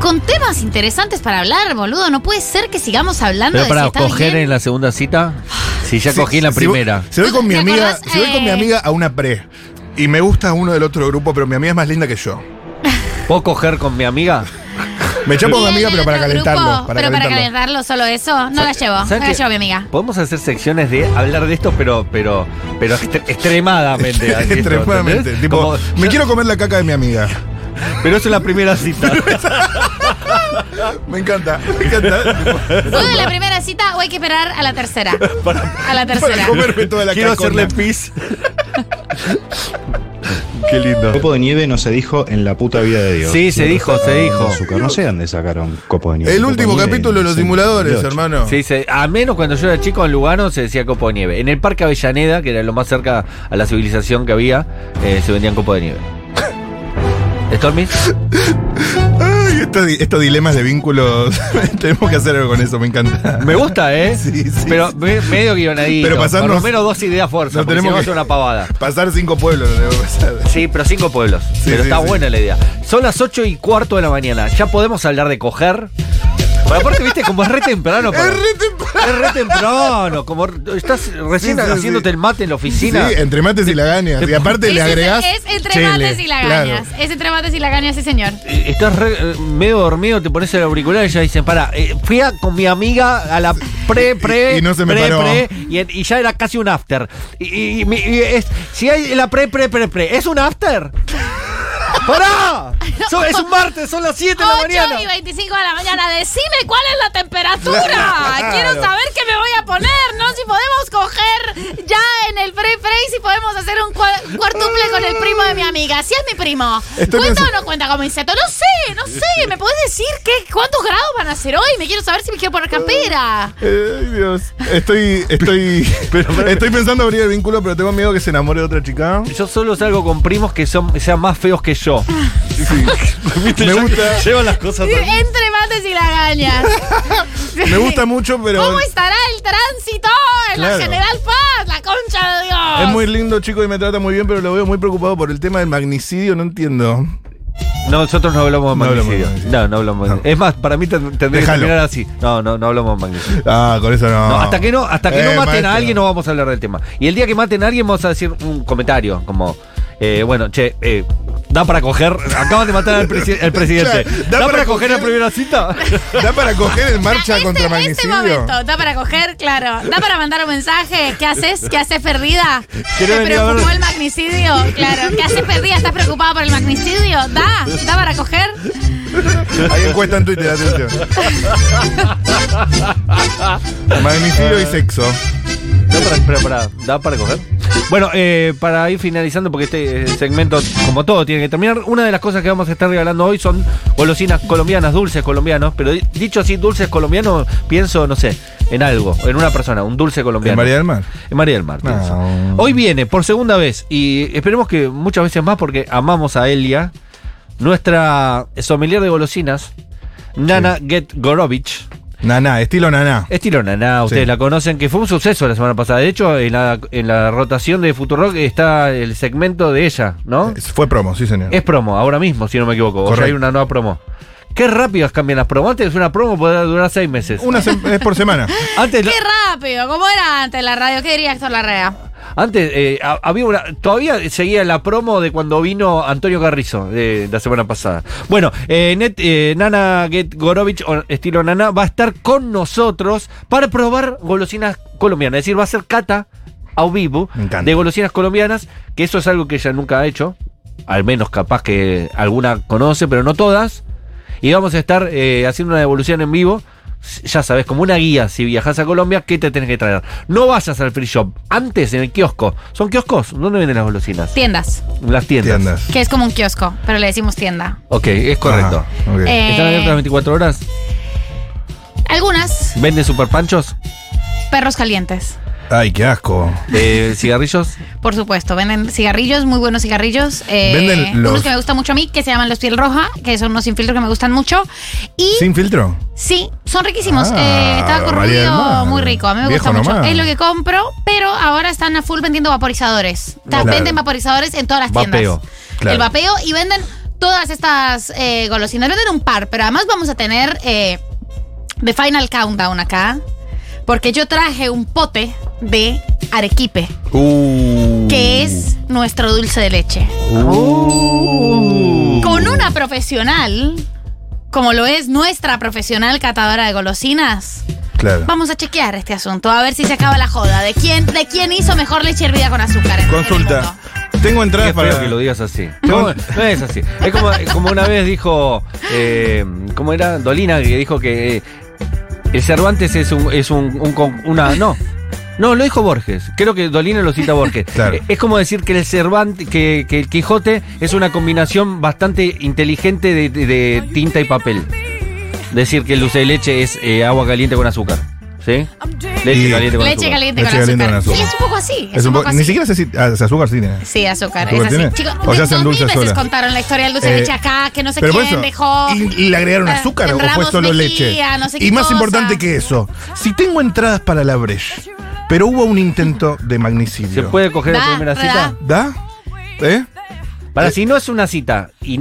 con temas interesantes para hablar, boludo. No puede ser que sigamos hablando Pero de para si está coger bien. en la segunda cita, si ya Sí, cogí en la si voy- primera. Si voy con mi ¿Te amiga, acordás, si voy con mi amiga a una pre y me gusta uno del otro grupo, pero mi amiga es más linda que yo. ¿Puedo coger con mi amiga? Me chapo con mi amiga, pero para calentarlo. grupo, para pero para calentarlo. calentarlo, solo eso. No la llevo. No ¿Sabes la qué? llevo, mi amiga. Podemos hacer secciones de hablar de esto, pero, pero, pero extre- extremadamente. así, Extremadamente. ¿entendés? Tipo, Como- me quiero comer la caca de mi amiga. Pero eso es la primera cita. Me encanta, me encanta. Tipo, ¿Fue de la primera cita o hay que esperar a la tercera? A la tercera. para comerme toda la Quiero cacona. hacerle pis. Qué lindo. Copo de nieve no se dijo en la puta vida de Dios. Sí, se dijo, se dijo. Azúcar. No sé dónde sacaron copo de nieve. El Copo último nieve capítulo de los simuladores, 78. hermano. Sí, se- a menos cuando yo era chico en Lugano se decía copo de nieve. En el Parque Avellaneda, que era lo más cerca a la civilización que había, eh, se vendían copo de nieve. ¿Stormy? Estos, di- estos dilemas de vínculos. Tenemos que hacer algo con eso, me encanta. Me gusta, ¿eh? Sí, sí. Pero me- medio guionadito. Pero pasarnos- Por lo menos dos ideas fuerza. No tenemos que- una pavada. Pasar cinco pueblos, no pasar. Sí, pero cinco pueblos. pero sí, está buena la idea. Son las ocho y cuarto de la mañana. ¿Ya podemos hablar de coger? Pero aparte, viste, como es re temprano. para- Es re temprano. Es re temprano. Como estás recién Sí, sí, haciéndote sí. el mate en la oficina. Sí, entre mates y lagañas. Y aparte Es le agregás. Es entre chele, mates y lagañas. claro. Es entre mates y lagañas, sí, señor. Eh, Estás re- eh, medio dormido, te pones el auricular y ya dicen, para, fui a- con mi amiga a la pre, pre, Y- y no se me pre, paró. pre, y, ya era casi un after. Y, y- y mi- y es, si hay la pre, pre, pre, pre, ¿es un after? ¡Pará! So- es un martes, son las 7 de la 8 mañana. y 25 de la mañana. Decime cuál es la temperatura. Claro. Quiero saber qué me voy a poner, ¿no? Si podemos coger ya en el pre-pre y si podemos hacer un cua- cuartuple con el primo de mi amiga. Si es mi primo. Estoy ¿Cuenta o no cuenta como insecto? No sé, no sé. ¿Me podés decir qué, cuántos grados van a ser hoy? Me quiero saber si me quiero poner campera. Ay, Dios. Estoy, estoy, estoy pensando abrir el vínculo, pero tengo miedo que se enamore de otra chica. Yo solo salgo con primos que son, sean más feos que yo. ¿Viste? Me gusta. Llevan las cosas Sí, Entre mates y lagañas. Sí, Me gusta mucho, pero. ¿Cómo estará el tránsito en Claro. la General Paz? La concha de Dios. Es muy lindo, chico, y me trata muy bien, pero lo veo muy preocupado por el tema del magnicidio, no entiendo. Nosotros no hablamos de No hablamos de magnicidio. No, no hablamos de magnicidio. Es más, para mí te- tendría que terminar así. No, no, no hablamos de magnicidio. Ah, con eso no. No, hasta que no, hasta que Eh, no maten maestro. a alguien no vamos a hablar del tema. Y el día que maten a alguien vamos a decir un comentario, como, eh, bueno, che, eh, da para coger, acaban de matar al, presi- al presidente. Claro, ¿Da, para coger la primera cita? ¿Da para coger en marcha contra Este magnicidio? momento, da para coger, claro. Da para mandar un mensaje. ¿Qué haces? ¿Qué haces, perdida? ¿Te preocupó el magnicidio? Claro. ¿Qué haces, perdida? ¿Estás preocupada por el magnicidio? Da, da para coger. Hay encuesta en Twitter, atención. Magnicidio y sexo. Da para, ¿da para coger? Bueno, eh, para ir finalizando, porque este eh, segmento, como todo, tiene que terminar, una de las cosas que vamos a estar regalando hoy son golosinas colombianas, dulces colombianos, pero di- dicho así, dulces colombianos, pienso, no sé, en algo, en una persona, un dulce colombiano. ¿En María del Mar? En María del Mar, pienso. Hoy viene por segunda vez, y esperemos que muchas veces más, porque amamos a Elia, nuestra sommelier de golosinas, Nana Get Gorovich. Naná, estilo naná. Estilo Naná, ustedes Sí. la conocen, que fue un suceso la semana pasada. De hecho, en la, en la rotación de Futurock está el segmento de ella, ¿no? Fue promo, sí, señor. Es promo, ahora mismo, si no me equivoco. O ya Correcto. hay una nueva promo. Qué rápidas cambian las promos. Antes una promo podía durar seis meses. Una es por semana. Antes, Qué rápido. ¿Cómo era antes la radio? ¿Qué diría Héctor Larrea? Antes eh, ha- había una. Todavía seguía la promo de cuando vino Antonio Carrizo de la semana pasada. Bueno, eh, Net- eh, Nana Get Gorovich, o estilo Nana, va a estar con nosotros para probar golosinas colombianas. Es decir, va a ser cata a vivo de golosinas colombianas, que eso es algo que ella nunca ha hecho. Al menos capaz que alguna conoce, pero no todas. Y vamos a estar eh, haciendo una devolución en vivo. Ya sabes, como una guía, si viajas a Colombia, ¿qué te tenés que traer? No vayas al free shop, antes en el kiosco. ¿Son kioscos? ¿Dónde venden las golosinas? Tiendas. Las tiendas. Tiendas. Que es como un kiosco, pero le decimos tienda. Ok, es correcto. Eh, ¿Están abiertas las 24 horas? Algunas, ¿Venden super panchos? perros calientes. Ay, qué asco. Eh, ¿Cigarrillos? Por supuesto, venden cigarrillos, muy buenos cigarrillos. eh, Venden los- Unos que me gustan mucho a mí, que se llaman los piel roja, que son unos sin filtro que me gustan mucho. Y ¿Sin filtro? sí, son riquísimos. Ah, eh, estaba Mar. muy rico. A mí me Viejo gusta mucho. Es lo que compro, pero ahora están a full vendiendo vaporizadores. Claro. Venden vaporizadores en todas las Vapeo. tiendas. Claro. El vapeo y venden todas estas eh, golosinas. Venden un par, pero además vamos a tener eh, The Final Countdown acá. Porque yo traje un pote de arequipe, Uh. que es nuestro dulce de leche. Uh. Con una profesional, como lo es nuestra profesional catadora de golosinas, Claro. vamos a chequear este asunto, a ver si se acaba la joda. ¿De quién, de quién hizo mejor leche hervida con azúcar? en- Consulta. Tengo entradas para. que lo digas así. No, no es así. Es como, como una vez dijo, eh, ¿cómo era? Dolina, que dijo que eh, el Cervantes es un, es un, una, no. No, lo dijo Borges. Creo que Dolina lo cita Borges. Claro. Eh, Es como decir que el Cervantes, que, que el Quijote es una combinación bastante inteligente de, de- de tinta y papel. Decir que el dulce de leche es eh, agua caliente con azúcar. ¿Sí? Leche Y- caliente con Leche azúcar. caliente Leche con caliente azúcar. con azúcar. Sí, es un poco así. Es, Es un un poco po- así. ni siquiera sé si azúcar sí tiene. Sí, azúcar, ¿Azúcar es así. tiene? Chicos, O hacen dos dulce mil veces sola. contaron la historia del dulce de Eh, leche acá, que no sé quién eso, dejó. y, y le agregaron eh, azúcar o fue solo Mejía, leche. no sé qué y más cosa. importante que eso, si tengo entradas para la Breche, pero hubo un intento de magnicidio. ¿Se puede coger la primera cita? ¿Da? ¿Eh? Para, si no es una cita y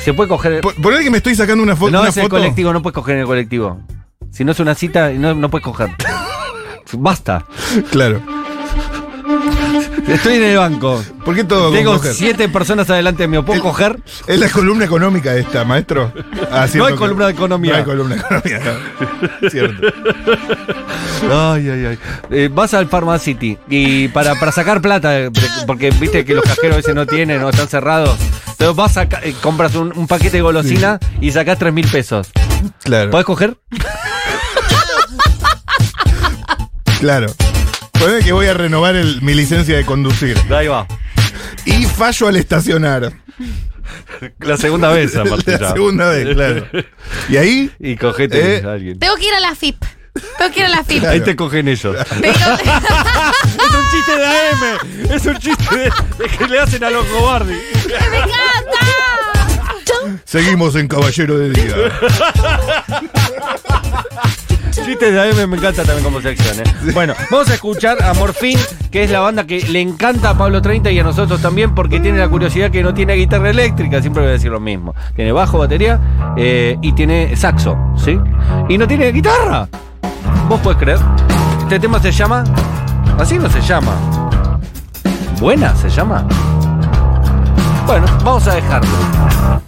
se puede coger. Po- Poner que me estoy sacando una, fo- no una es el foto. colectivo, no puedes coger en el colectivo. Si no es una cita, no, no puedes coger. Basta. Claro. Estoy en el banco. ¿Por qué todo con Tengo coger? siete personas adelante mío. ¿Puedo coger? Es la columna económica esta, maestro. Ah, No hay columna de economía. No hay columna de economía. no. Cierto. Ay, ay, ay. Eh, vas al Pharmacity y para, para sacar plata, porque viste que los cajeros a veces no tienen o están cerrados. Entonces vas a eh, compras un, un paquete de golosina y sacás tres mil pesos. Claro. ¿Podés coger? Claro. Poner que voy a renovar el- mi licencia de conducir. Ahí va. Y fallo al estacionar. La segunda vez, aparte La ya. segunda vez, claro. Y ahí. Y cogete Eh. a alguien. Tengo que ir a la FIP. Tengo que ir a la FIP. Ahí te cogen ellos. Tengo- es un chiste de AM. Es un chiste de, de que le hacen a los Gobardi. ¡Me encanta! Seguimos en Caballero de Día. Chistes de AM me encanta también como sección, ¿eh? Bueno, vamos a escuchar a Morfín, que es la banda que le encanta a Pablo 30 y a nosotros también, porque tiene la curiosidad que no tiene guitarra eléctrica, siempre voy a decir lo mismo. Tiene bajo, batería eh, y tiene saxo, ¿sí? Y no tiene guitarra. ¿Vos podés creer? Este tema se llama. Así no se llama. ¿Buena se llama? Bueno, vamos a dejarlo.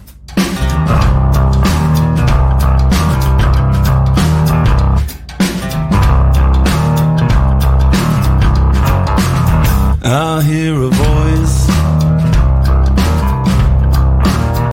I hear a voice